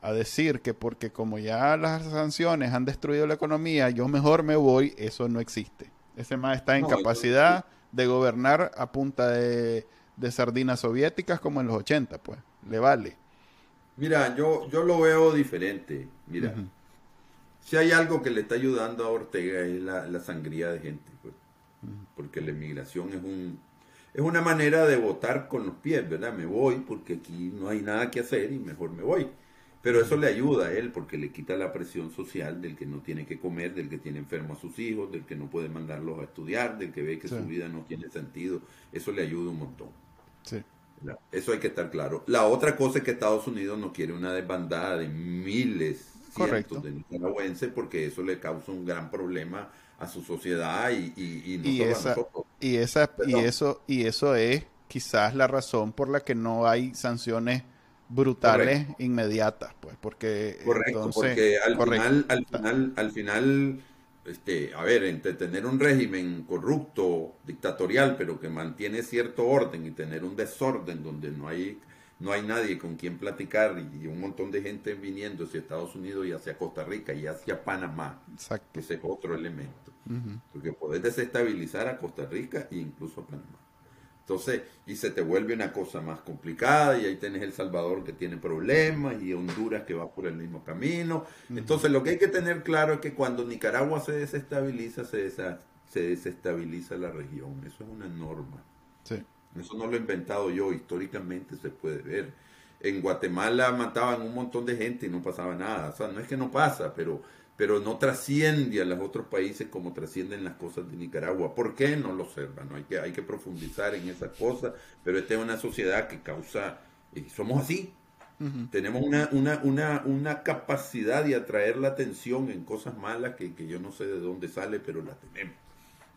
a decir que porque como ya las sanciones han destruido la economía, yo mejor me voy, eso no existe. Ese más está en capacidad de gobernar a punta de, sardinas soviéticas como en los 80, pues. Le vale. Mira, yo, yo lo veo diferente. Mira, si hay algo que le está ayudando a Ortega es la, sangría de gente, pues. Porque la inmigración es un es una manera de votar con los pies, ¿verdad? Me voy porque aquí no hay nada que hacer y mejor me voy. Pero eso le ayuda a él porque le quita la presión social del que no tiene que comer, del que tiene enfermo a sus hijos, del que no puede mandarlos a estudiar, del que ve que su vida no tiene sentido. Eso le ayuda un montón. Sí. Eso hay que estar claro. La otra cosa es que Estados Unidos no quiere una desbandada de miles, cientos de nicaragüenses porque eso le causa un gran problema a su sociedad y, y, y, esa, y, esa, y eso y eso es quizás la razón por la que no hay sanciones brutales inmediatas, pues, porque correcto, porque al final, al final, al final, este, a ver, entre tener un régimen corrupto, dictatorial, pero que mantiene cierto orden y tener un desorden donde no hay no hay nadie con quien platicar y, un montón de gente viniendo hacia Estados Unidos y hacia Costa Rica y hacia Panamá. Exacto. Ese es otro elemento. Porque puedes desestabilizar a Costa Rica e incluso a Panamá. Entonces, y se te vuelve una cosa más complicada, y ahí tienes El Salvador que tiene problemas, y Honduras que va por el mismo camino. Entonces, lo que hay que tener claro es que cuando Nicaragua se desestabiliza, se, se desestabiliza la región. Eso es una norma. Eso no lo he inventado yo, históricamente se puede ver. En Guatemala mataban un montón de gente y no pasaba nada. O sea, no es que no pasa, pero pero no trasciende a los otros países como trascienden las cosas de Nicaragua. ¿Por qué? No lo sé, no hay que, hay que profundizar en esas cosas, pero esta es una sociedad que causa, y somos así, tenemos una, una, una, una capacidad de atraer la atención en cosas malas que, que yo no sé de dónde sale, pero la tenemos.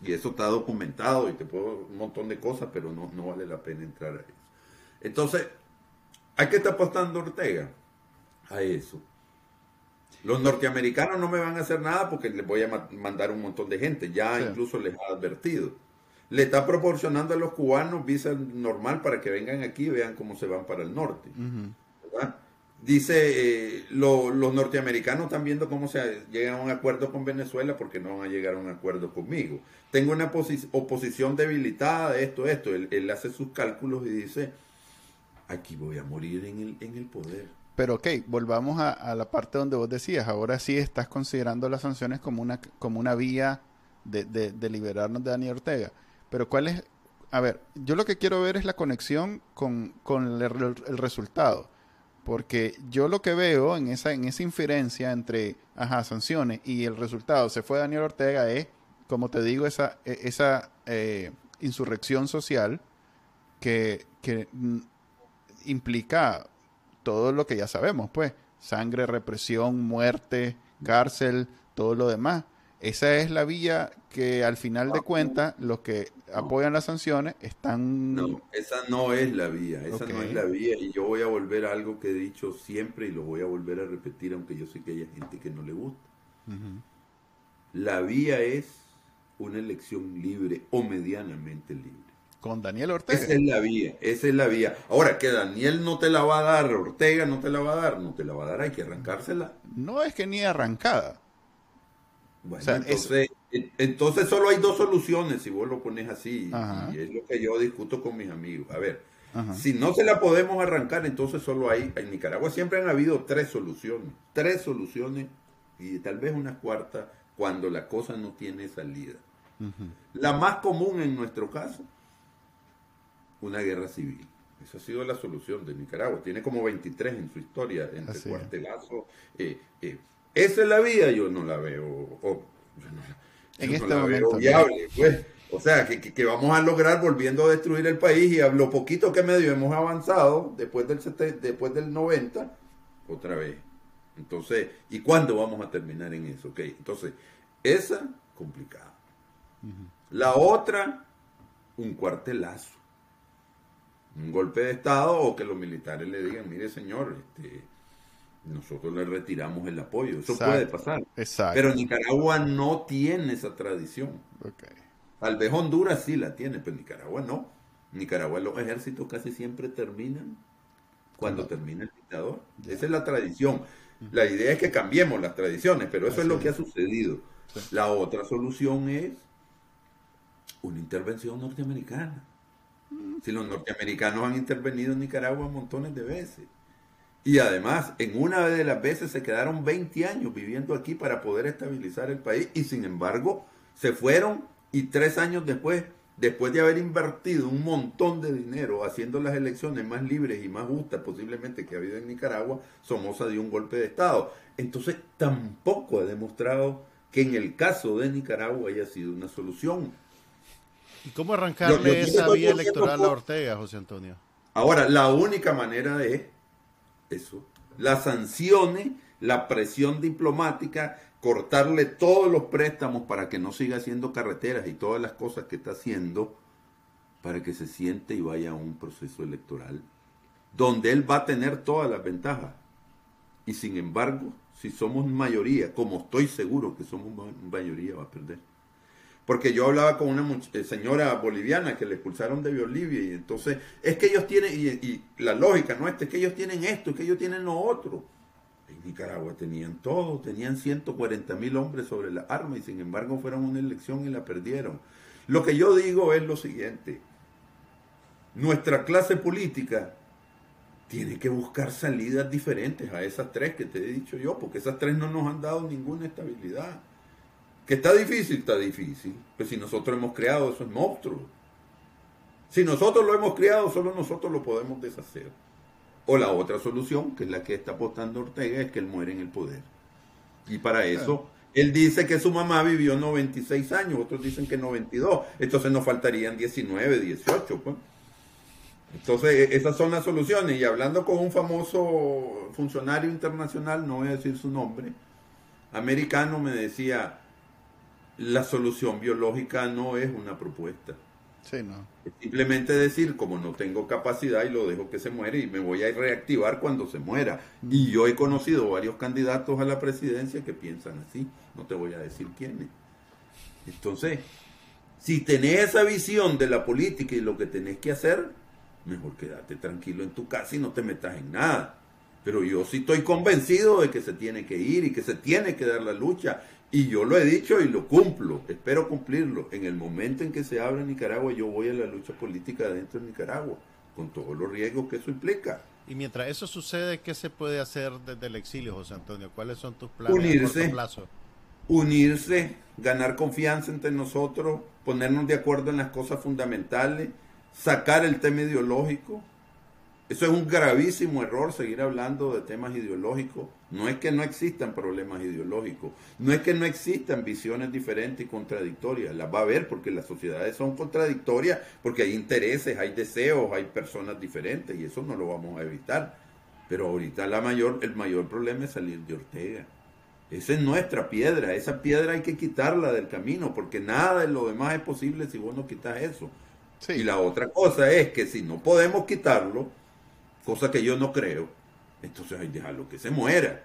Y eso está documentado y te puedo un montón de cosas, pero no, no vale la pena entrar a eso. Entonces, ¿a qué está apostando Ortega? a eso. Los norteamericanos no me van a hacer nada porque les voy a mandar un montón de gente. Ya incluso les ha advertido. Le está proporcionando a los cubanos visa normal para que vengan aquí y vean cómo se van para el norte. Dice, eh, los norteamericanos están viendo cómo se llega a un acuerdo con Venezuela porque no van a llegar a un acuerdo conmigo. Tengo una oposición debilitada de esto, esto. Él, hace sus cálculos y dice, aquí voy a morir en el, en el poder. Pero ok, volvamos a, la parte donde vos decías, ahora sí estás considerando las sanciones como una, como una vía de, de, liberarnos de Daniel Ortega. Pero ¿cuál es? A ver, yo lo que quiero ver es la conexión con, con el, resultado. Porque yo lo que veo en esa, en esa inferencia entre ajá, sanciones y el resultado se fue Daniel Ortega es, como te digo, esa, e, esa eh, insurrección social que, que implica todo lo que ya sabemos, pues, sangre, represión, muerte, cárcel, todo lo demás. Esa es la vía que al final de cuentas los que apoyan las sanciones están... No, esa no es la vía, esa no es la vía. Y yo voy a volver a algo que he dicho siempre y lo voy a volver a repetir aunque yo sé que hay gente que no le gusta. La vía es una elección libre o medianamente libre con Daniel Ortega. Esa es la vía, esa es la vía. Ahora, que Daniel no te la va a dar, Ortega no te la va a dar, no te la va a dar, hay que arrancársela. No es que ni arrancada. Bueno, entonces, entonces solo hay dos soluciones si vos lo pones así. Y es lo que yo discuto con mis amigos. A ver, si no se la podemos arrancar, entonces solo hay, en Nicaragua siempre han habido tres soluciones. Tres soluciones y tal vez una cuarta cuando la cosa no tiene salida. La más común en nuestro caso una guerra civil. Esa ha sido la solución de Nicaragua. Tiene como 23 en su historia, entre cuartelazo. Eh, eh, esa es la vía, yo no la veo. en este momento. viable, pues. O sea, que, vamos a lograr volviendo a destruir el país y a lo poquito que medio hemos avanzado después del, después del 90, otra vez. Entonces, ¿y cuándo vamos a terminar en eso? Okay. Entonces, esa, complicada. La otra, un cuartelazo un golpe de Estado o que los militares le digan, mire señor, este, nosotros le retiramos el apoyo. Eso puede pasar. Pero Nicaragua no tiene esa tradición. Tal vez Honduras sí la tiene, pero Nicaragua no. Nicaragua los ejércitos casi siempre terminan cuando termina el dictador. Esa es la tradición. La idea es que cambiemos las tradiciones, pero eso es lo que ha sucedido. La otra solución es una intervención norteamericana. Si los norteamericanos han intervenido en Nicaragua montones de veces. Y además, en una de las veces se quedaron 20 años viviendo aquí para poder estabilizar el país y sin embargo se fueron y tres años después, después de haber invertido un montón de dinero haciendo las elecciones más libres y más justas posiblemente que ha habido en Nicaragua, Somoza dio un golpe de Estado. Entonces tampoco ha demostrado que en el caso de Nicaragua haya sido una solución. ¿Y cómo arrancarle esa vía electoral a Ortega, José Antonio? Ahora, la única manera de eso, las sanciones, la presión diplomática, cortarle todos los préstamos para que no siga haciendo carreteras y todas las cosas que está haciendo para que se siente y vaya a un proceso electoral donde él va a tener todas las ventajas. Y sin embargo, si somos mayoría, como estoy seguro que somos mayoría, va a perder. Porque yo hablaba con una eh, señora boliviana que le expulsaron de Bolivia y entonces es que ellos tienen, y, la lógica no es que ellos tienen esto, es que ellos tienen lo otro. En Nicaragua tenían todo, tenían 140 mil hombres sobre la arma y sin embargo fueron una elección y la perdieron. Lo que yo digo es lo siguiente, nuestra clase política tiene que buscar salidas diferentes a esas tres que te he dicho yo, porque esas tres no nos han dado ninguna estabilidad. Que está difícil, está difícil. Pero si nosotros hemos creado esos monstruos. Si nosotros lo hemos creado, solo nosotros lo podemos deshacer. O la otra solución, que es la que está apostando Ortega, es que él muere en el poder. Y para eso, él dice que su mamá vivió 96 años, otros dicen que 92. Entonces nos faltarían 19, 18. Pues. Entonces, e, esas son las soluciones. Y hablando con un famoso funcionario internacional, no voy a decir su nombre, americano, me decía, la solución biológica no es una propuesta. Sí, no. Es simplemente decir, como no tengo capacidad y lo dejo que se muere y me voy a reactivar cuando se muera. Y yo he conocido varios candidatos a la presidencia que piensan así. No te voy a decir quiénes. Entonces, si tenés esa visión de la política y lo que tenés que hacer, mejor quédate tranquilo en tu casa y no te metas en nada. Pero yo sí estoy convencido de que se tiene que ir y que se tiene que dar la lucha. Y yo lo he dicho y lo cumplo, espero cumplirlo. En el momento en que se abra Nicaragua, yo voy a la lucha política dentro de Nicaragua, con todos los riesgos que eso implica. Y mientras eso sucede, ¿qué se puede hacer desde el exilio, José Antonio? ¿Cuáles son tus planes unirse, a corto plazo? Unirse, ganar confianza entre nosotros, ponernos de acuerdo en las cosas fundamentales, sacar el tema ideológico, eso es un gravísimo error, seguir hablando de temas ideológicos. No es que no existan problemas ideológicos, no es que no existan visiones diferentes y contradictorias, las va a haber porque las sociedades son contradictorias, porque hay intereses, hay deseos, hay personas diferentes y eso no lo vamos a evitar. Pero ahorita la mayor, el mayor problema es salir de Ortega. Esa es nuestra piedra, esa piedra hay que quitarla del camino, porque nada de lo demás es posible si vos no quitas eso. Y la otra cosa es que si no podemos quitarlo, cosa que yo no creo, entonces hay que dejarlo que se muera.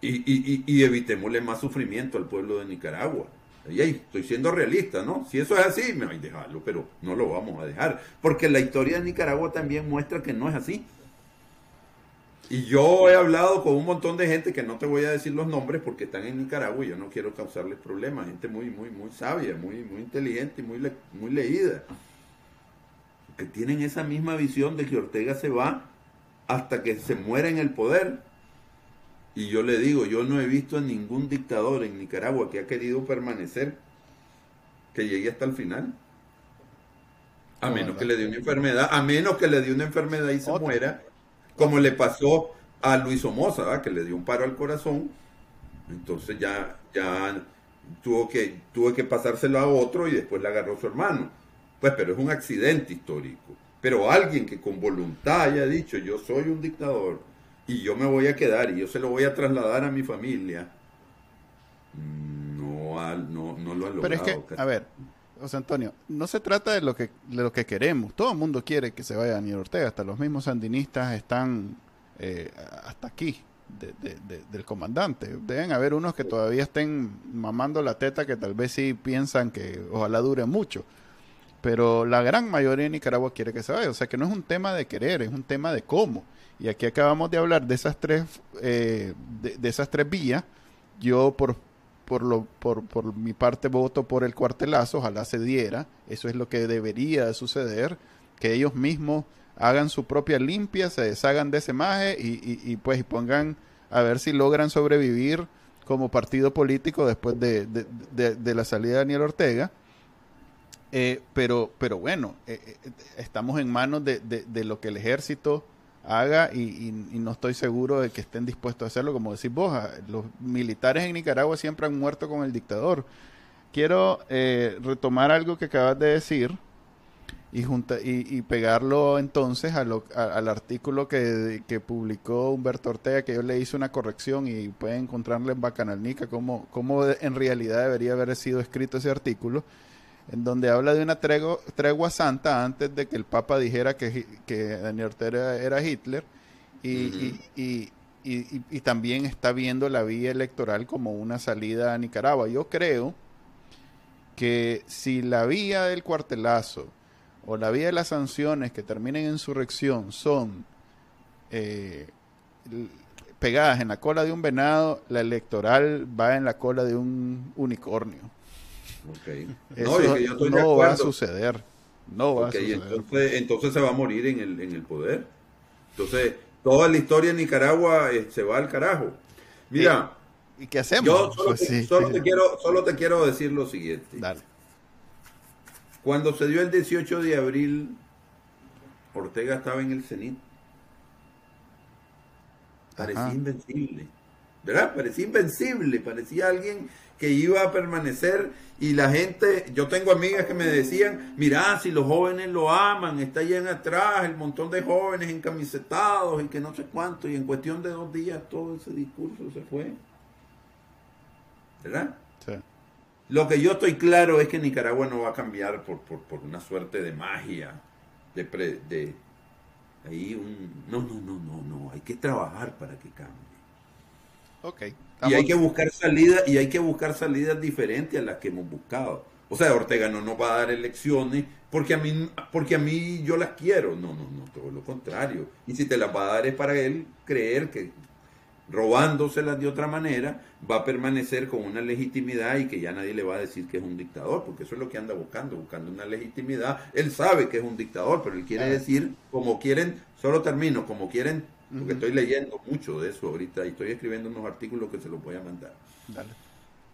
Y, y, y, evitémosle más sufrimiento al pueblo de Nicaragua. Y ahí estoy siendo realista, ¿no? Si eso es así, me hay dejarlo, pero no lo vamos a dejar. Porque la historia de Nicaragua también muestra que no es así. Y yo he hablado con un montón de gente que no te voy a decir los nombres porque están en Nicaragua y yo no quiero causarles problemas. Gente muy, muy, muy sabia, muy, muy inteligente y muy, muy leída. Que tienen esa misma visión de que Ortega se va hasta que se muera en el poder. Y yo le digo, yo no he visto a ningún dictador en Nicaragua que ha querido permanecer que llegue hasta el final. A menos que le dé una enfermedad, a menos que le dé una enfermedad y se muera, como le pasó a Luis Somoza, que le dio un paro al corazón. Entonces ya, ya tuvo que, tuvo que pasárselo a otro y después le agarró su hermano. Pues, pero es un accidente histórico. Pero alguien que con voluntad haya dicho, yo soy un dictador y yo me voy a quedar y yo se lo voy a trasladar a mi familia, no, no, no lo han logrado. Pero es que, a ver, José Antonio, no se trata de lo que, de lo que queremos. Todo el mundo quiere que se vaya Daniel Ortega. Hasta los mismos sandinistas están eh, hasta aquí del comandante. Deben haber unos que todavía estén mamando la teta que tal vez sí piensan que ojalá dure mucho pero la gran mayoría de Nicaragua quiere que se vaya. O sea que no es un tema de querer, es un tema de cómo. Y aquí acabamos de hablar de esas tres, eh, de, esas tres vías. Yo por, por, lo, por, por mi parte voto por el cuartelazo, ojalá se diera. Eso es lo que debería suceder, que ellos mismos hagan su propia limpia, se deshagan de ese maje y, y, pues pongan a ver si logran sobrevivir como partido político después de, de la salida de Daniel Ortega eh, pero, pero bueno, eh, eh, estamos en manos de, de, lo que el ejército haga y, no estoy seguro de que estén dispuestos a hacerlo. Como decís vos, ah, los militares en Nicaragua siempre han muerto con el dictador. Quiero retomar algo que acabas de decir y, junta, y, pegarlo entonces a lo, al artículo que, que, publicó Humberto Ortega, que yo le hice una corrección y pueden encontrarle en Bacanalnica cómo, cómo en realidad debería haber sido escrito ese artículo en donde habla de una tregua, tregua santa antes de que el Papa dijera que, que Daniel Ortega era Hitler y, y, y, también está viendo la vía electoral como una salida a Nicaragua. Yo creo que si la vía del cuartelazo o la vía de las sanciones que terminen en insurrección son eh, pegadas en la cola de un venado, la electoral va en la cola de un unicornio. No, va a suceder. No va a suceder. Entonces, se va a morir en el, en el poder. Entonces, toda la historia de Nicaragua eh, se va al carajo. Mira. ¿Y qué hacemos? Yo solo, pues te, solo te, quiero, solo te quiero decir lo siguiente. Cuando se dio el 18 de abril, Ortega estaba en el cenit. Parecía invencible. ¿Verdad? Parecía invencible. Parecía alguien que iba a permanecer y la gente, yo tengo amigas que me decían, mira, si los jóvenes lo aman, está allá atrás el montón de jóvenes encamisetados y que no sé cuánto, y en cuestión de dos días todo ese discurso se fue. ¿Verdad? Sí. Lo que yo estoy claro es que Nicaragua no va a cambiar por, por, una suerte de magia, de, de ahí un... No, no, no, no, no, hay que trabajar para que cambie. Ok. Y hay que buscar salidas, y hay que buscar salidas diferentes a las que hemos buscado. O sea, Ortega no nos va a dar elecciones porque a mí, porque a mí yo las quiero. No, no, no, todo lo contrario. Y si te las va a dar es para él creer que robándoselas de otra manera va a permanecer con una legitimidad y que ya nadie le va a decir que es un dictador, porque eso es lo que anda buscando, buscando una legitimidad. Él sabe que es un dictador, pero él quiere decir, como quieren, solo termino, como quieren, porque estoy leyendo mucho de eso ahorita y estoy escribiendo unos artículos que se los voy a mandar. Dale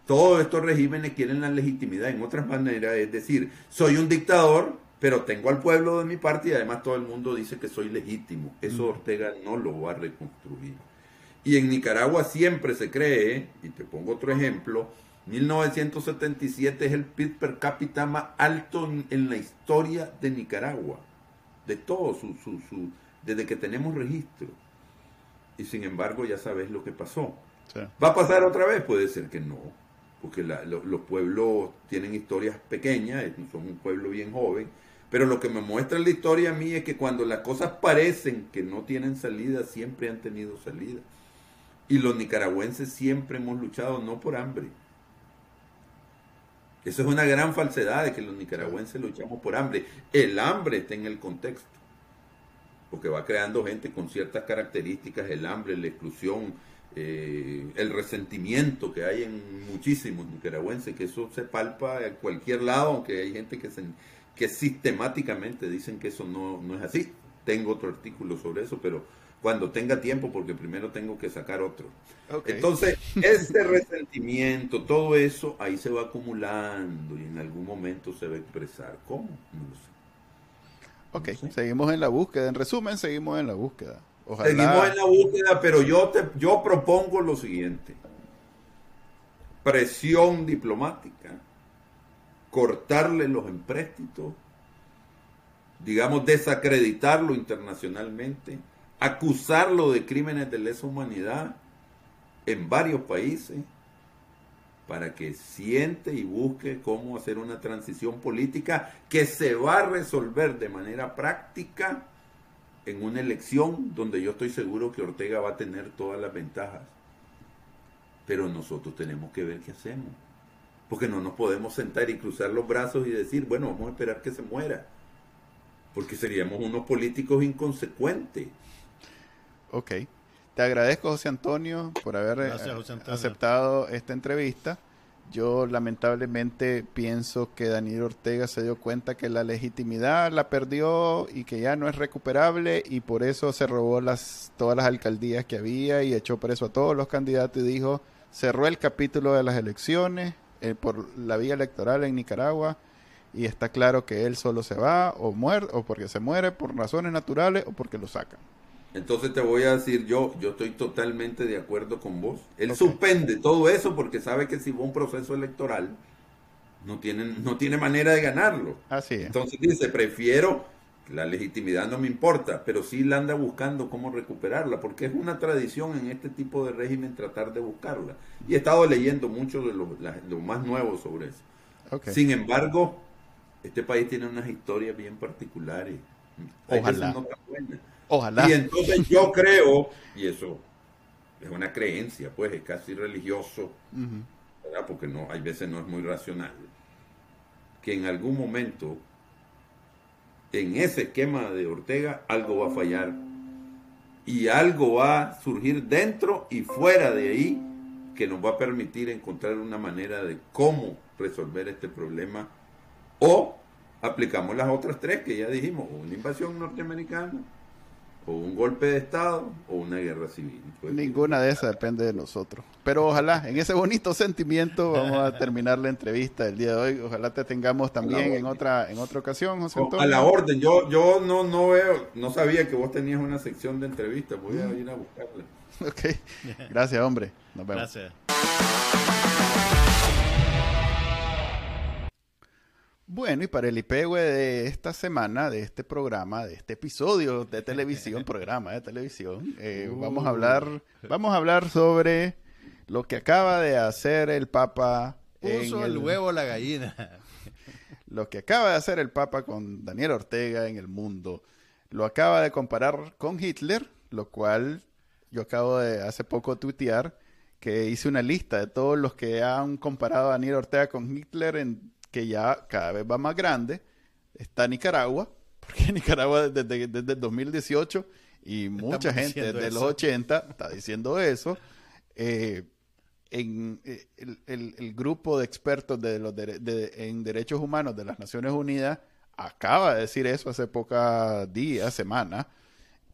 todos estos regímenes quieren la legitimidad en otras maneras, es decir, soy un dictador, pero tengo al pueblo de mi parte y además todo el mundo dice que soy legítimo. Eso Ortega no lo va a reconstruir. Y en Nicaragua siempre se cree, y te pongo otro ejemplo, 1977 es el PIB per cápita más alto en, la historia de Nicaragua, de todo, su, su, su, desde que tenemos registro. Y sin embargo ya sabes lo que pasó. ¿Va a pasar otra vez? Puede ser que no porque los pueblos tienen historias pequeñas, son un pueblo bien joven, pero lo que me muestra la historia a mí es que cuando las cosas parecen que no tienen salida, siempre han tenido salida. Y los nicaragüenses siempre hemos luchado no por hambre. Eso es una gran falsedad de que los nicaragüenses luchamos por hambre. El hambre está en el contexto, porque va creando gente con ciertas características, el hambre, la exclusión, eh, el resentimiento que hay en muchísimos nicaragüenses, que eso se palpa en cualquier lado, aunque hay gente que, se, que sistemáticamente dicen que eso no, no es así. Tengo otro artículo sobre eso, pero cuando tenga tiempo, porque primero tengo que sacar otro. Entonces, este resentimiento, todo eso, ahí se va acumulando y en algún momento se va a expresar. ¿Cómo? No lo sé. Ok, seguimos en la búsqueda. En resumen, seguimos en la búsqueda. Seguimos en la búsqueda, pero yo, te, yo propongo lo siguiente. Presión diplomática, cortarle los empréstitos, digamos, desacreditarlo internacionalmente, acusarlo de crímenes de lesa humanidad en varios países, para que siente y busque cómo hacer una transición política que se va a resolver de manera práctica en una elección donde yo estoy seguro que Ortega va a tener todas las ventajas. Pero nosotros tenemos que ver qué hacemos. Porque no nos podemos sentar y cruzar los brazos y decir, bueno, vamos a esperar que se muera. Porque seríamos unos políticos inconsecuentes. Ok. Te agradezco, José Antonio, por haber eh, aceptado esta entrevista. Yo lamentablemente pienso que Daniel Ortega se dio cuenta que la legitimidad la perdió y que ya no es recuperable y por eso se robó las, todas las alcaldías que había y echó preso a todos los candidatos y dijo, cerró el capítulo de las elecciones eh, por la vía electoral en Nicaragua y está claro que él solo se va o muere o porque se muere por razones naturales o porque lo sacan. Entonces te voy a decir yo, yo estoy totalmente de acuerdo con vos. Él suspende todo eso porque sabe que si va un proceso electoral, no tiene, no tiene manera de ganarlo. Así es. Entonces dice, prefiero, la legitimidad no me importa, pero sí la anda buscando cómo recuperarla, porque es una tradición en este tipo de régimen tratar de buscarla. Y he estado leyendo mucho de lo, más nuevo sobre eso. Sin embargo, este país tiene unas historias bien particulares. Ojalá. Y entonces yo creo, y eso es una creencia, pues es casi religioso, porque no, hay veces no es muy racional, que en algún momento en ese esquema de Ortega algo va a fallar. Y algo va a surgir dentro y fuera de ahí que nos va a permitir encontrar una manera de cómo resolver este problema. O aplicamos las otras tres que ya dijimos, una invasión norteamericana, o un golpe de Estado o una guerra civil. Pues, Ninguna de esas depende de nosotros. Pero ojalá, en ese bonito sentimiento, vamos a terminar la entrevista del día de hoy. Ojalá te tengamos también en otra en otra ocasión, José Antonio. A la orden, yo yo no no veo, no sabía que vos tenías una sección de entrevistas, voy a ir a buscarla. Ok, gracias hombre, nos vemos. Gracias. Bueno, y para el IPEGUE de esta semana, de este programa, de este episodio de televisión, programa de televisión, eh, vamos a hablar, vamos a hablar sobre lo que acaba de hacer el Papa puso el, huevo la gallina. lo que acaba de hacer el Papa con Daniel Ortega en el mundo, lo acaba de comparar con Hitler, lo cual yo acabo de hace poco tuitear que hice una lista de todos los que han comparado a Daniel Ortega con Hitler, en, que ya cada vez va más grande. Está Nicaragua, porque Nicaragua desde, desde el 2018 y mucha gente desde los 80 está diciendo eso. Eh, en eh, el, grupo de expertos de los en derechos humanos de las Naciones Unidas acaba de decir eso hace pocos días, semanas,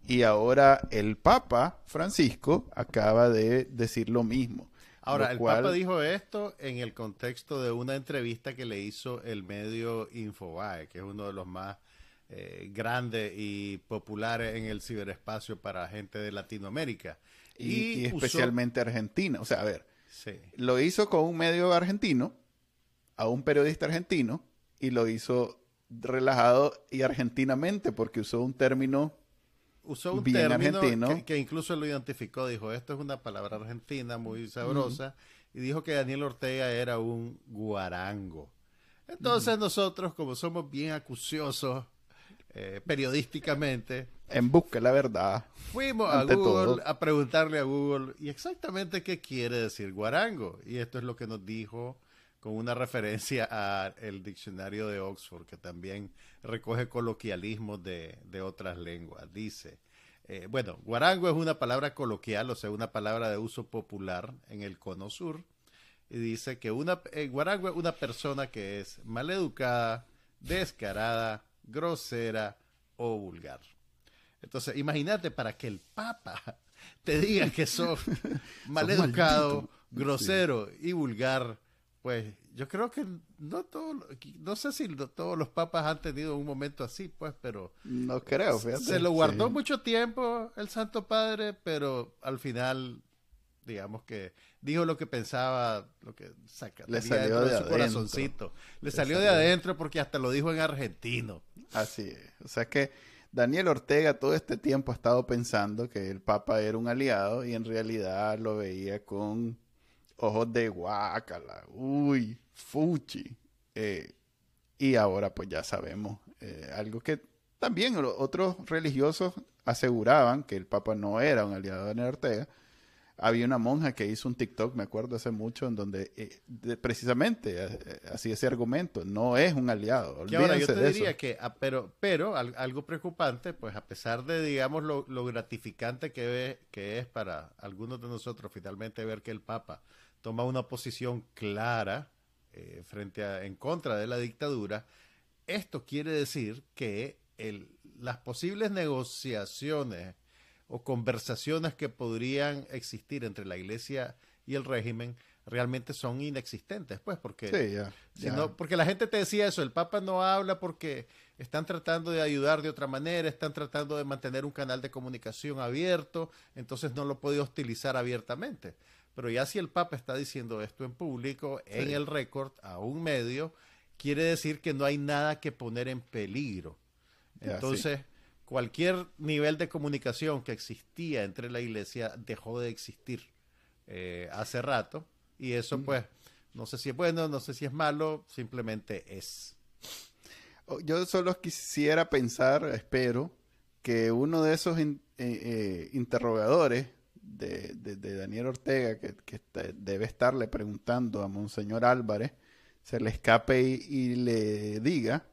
y ahora el Papa Francisco acaba de decir lo mismo. Ahora, el Papa dijo esto en el contexto de una entrevista que le hizo el medio Infobae, que es uno de los más eh, grandes y populares en el ciberespacio para gente de Latinoamérica. Y, especialmente Argentina. O sea, a ver, lo hizo con un medio argentino, a un periodista argentino, y lo hizo relajado y argentinamente, porque usó un término usó un término que, incluso lo identificó, dijo, esto es una palabra argentina muy sabrosa, y dijo que Daniel Ortega era un guarango. Entonces nosotros, como somos bien acuciosos eh, periodísticamente, en busca de la verdad. Fuimos a Google a preguntarle a Google, ¿y exactamente qué quiere decir guarango? Y esto es lo que nos dijo con una referencia al diccionario de Oxford, que también recoge coloquialismos de, otras lenguas. Dice, eh, bueno, guarango es una palabra coloquial, o sea, una palabra de uso popular en el cono sur. Y dice que una, eh, guarango es una persona que es maleducada, descarada, grosera o vulgar. Entonces, imagínate para que el Papa te diga que sos maleducado, grosero y vulgar pues yo creo que no todo, no sé si todos los papas han tenido un momento así, pues, pero no creo. Se lo guardó mucho tiempo el Santo Padre, pero al final, digamos que dijo lo que pensaba, lo que saca, le salió de, su corazoncito, le, salió, de adentro porque hasta lo dijo en argentino. Así es, o sea que Daniel Ortega todo este tiempo ha estado pensando que el Papa era un aliado y en realidad lo veía con ojos de guácala, uy, fuchi. Eh, y ahora pues ya sabemos eh, algo que también otros religiosos aseguraban que el Papa no era un aliado de Ortega. Había una monja que hizo un TikTok, me acuerdo hace mucho, en donde eh, precisamente hacía ese argumento, no es un aliado. Que ahora yo te diría que, ah, pero, pero algo preocupante, pues a pesar de, digamos, lo, gratificante que, que es para algunos de nosotros finalmente ver que el Papa toma una posición clara eh, frente a, en contra de la dictadura, esto quiere decir que el, las posibles negociaciones o conversaciones que podrían existir entre la iglesia y el régimen realmente son inexistentes, pues, porque, porque la gente te decía eso, el Papa no habla porque están tratando de ayudar de otra manera, están tratando de mantener un canal de comunicación abierto, entonces no lo puede hostilizar abiertamente. Pero ya si el Papa está diciendo esto en público, en el récord, a un medio, quiere decir que no hay nada que poner en peligro. Entonces, cualquier nivel de comunicación que existía entre la iglesia dejó de existir eh, hace rato. Y eso, mm. pues, no sé si es bueno, no sé si es malo, simplemente es. Oh, yo solo quisiera pensar, espero, que uno de esos eh, eh, interrogadores de, de, Daniel Ortega, que, debe estarle preguntando a Monseñor Álvarez, se le escape y, le diga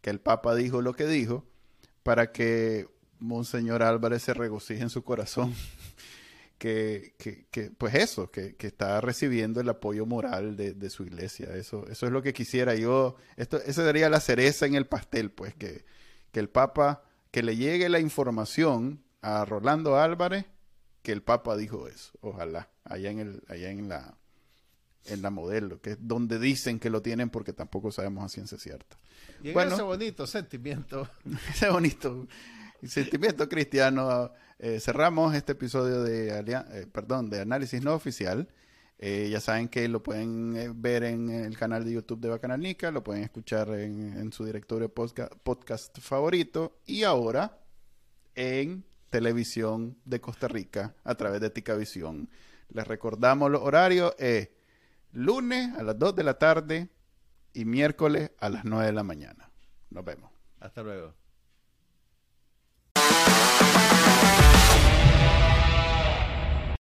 que el Papa dijo lo que dijo, para que Monseñor Álvarez se regocije en su corazón. Que, que, pues eso, que, que, está recibiendo el apoyo moral de, de, su iglesia. Eso, eso es lo que quisiera yo. Esto, esa sería la cereza en el pastel, pues, que, que el Papa, que le llegue la información a Rolando Álvarez que el Papa dijo eso, ojalá, allá en el, allá en la en la modelo, que es donde dicen que lo tienen porque tampoco sabemos a ciencia cierta. Y bueno, ese bonito sentimiento. ese bonito sentimiento cristiano, eh, cerramos este episodio de, eh, perdón, de análisis no oficial. Eh, ya saben que lo pueden ver en el canal de YouTube de Bacananica, lo pueden escuchar en, en su directorio podcast, podcast favorito y ahora en Televisión de Costa Rica a través de Ticavisión. Les recordamos los horarios, eh, lunes a las 2 de la tarde y miércoles a las 9 de la mañana. Nos vemos. Hasta luego.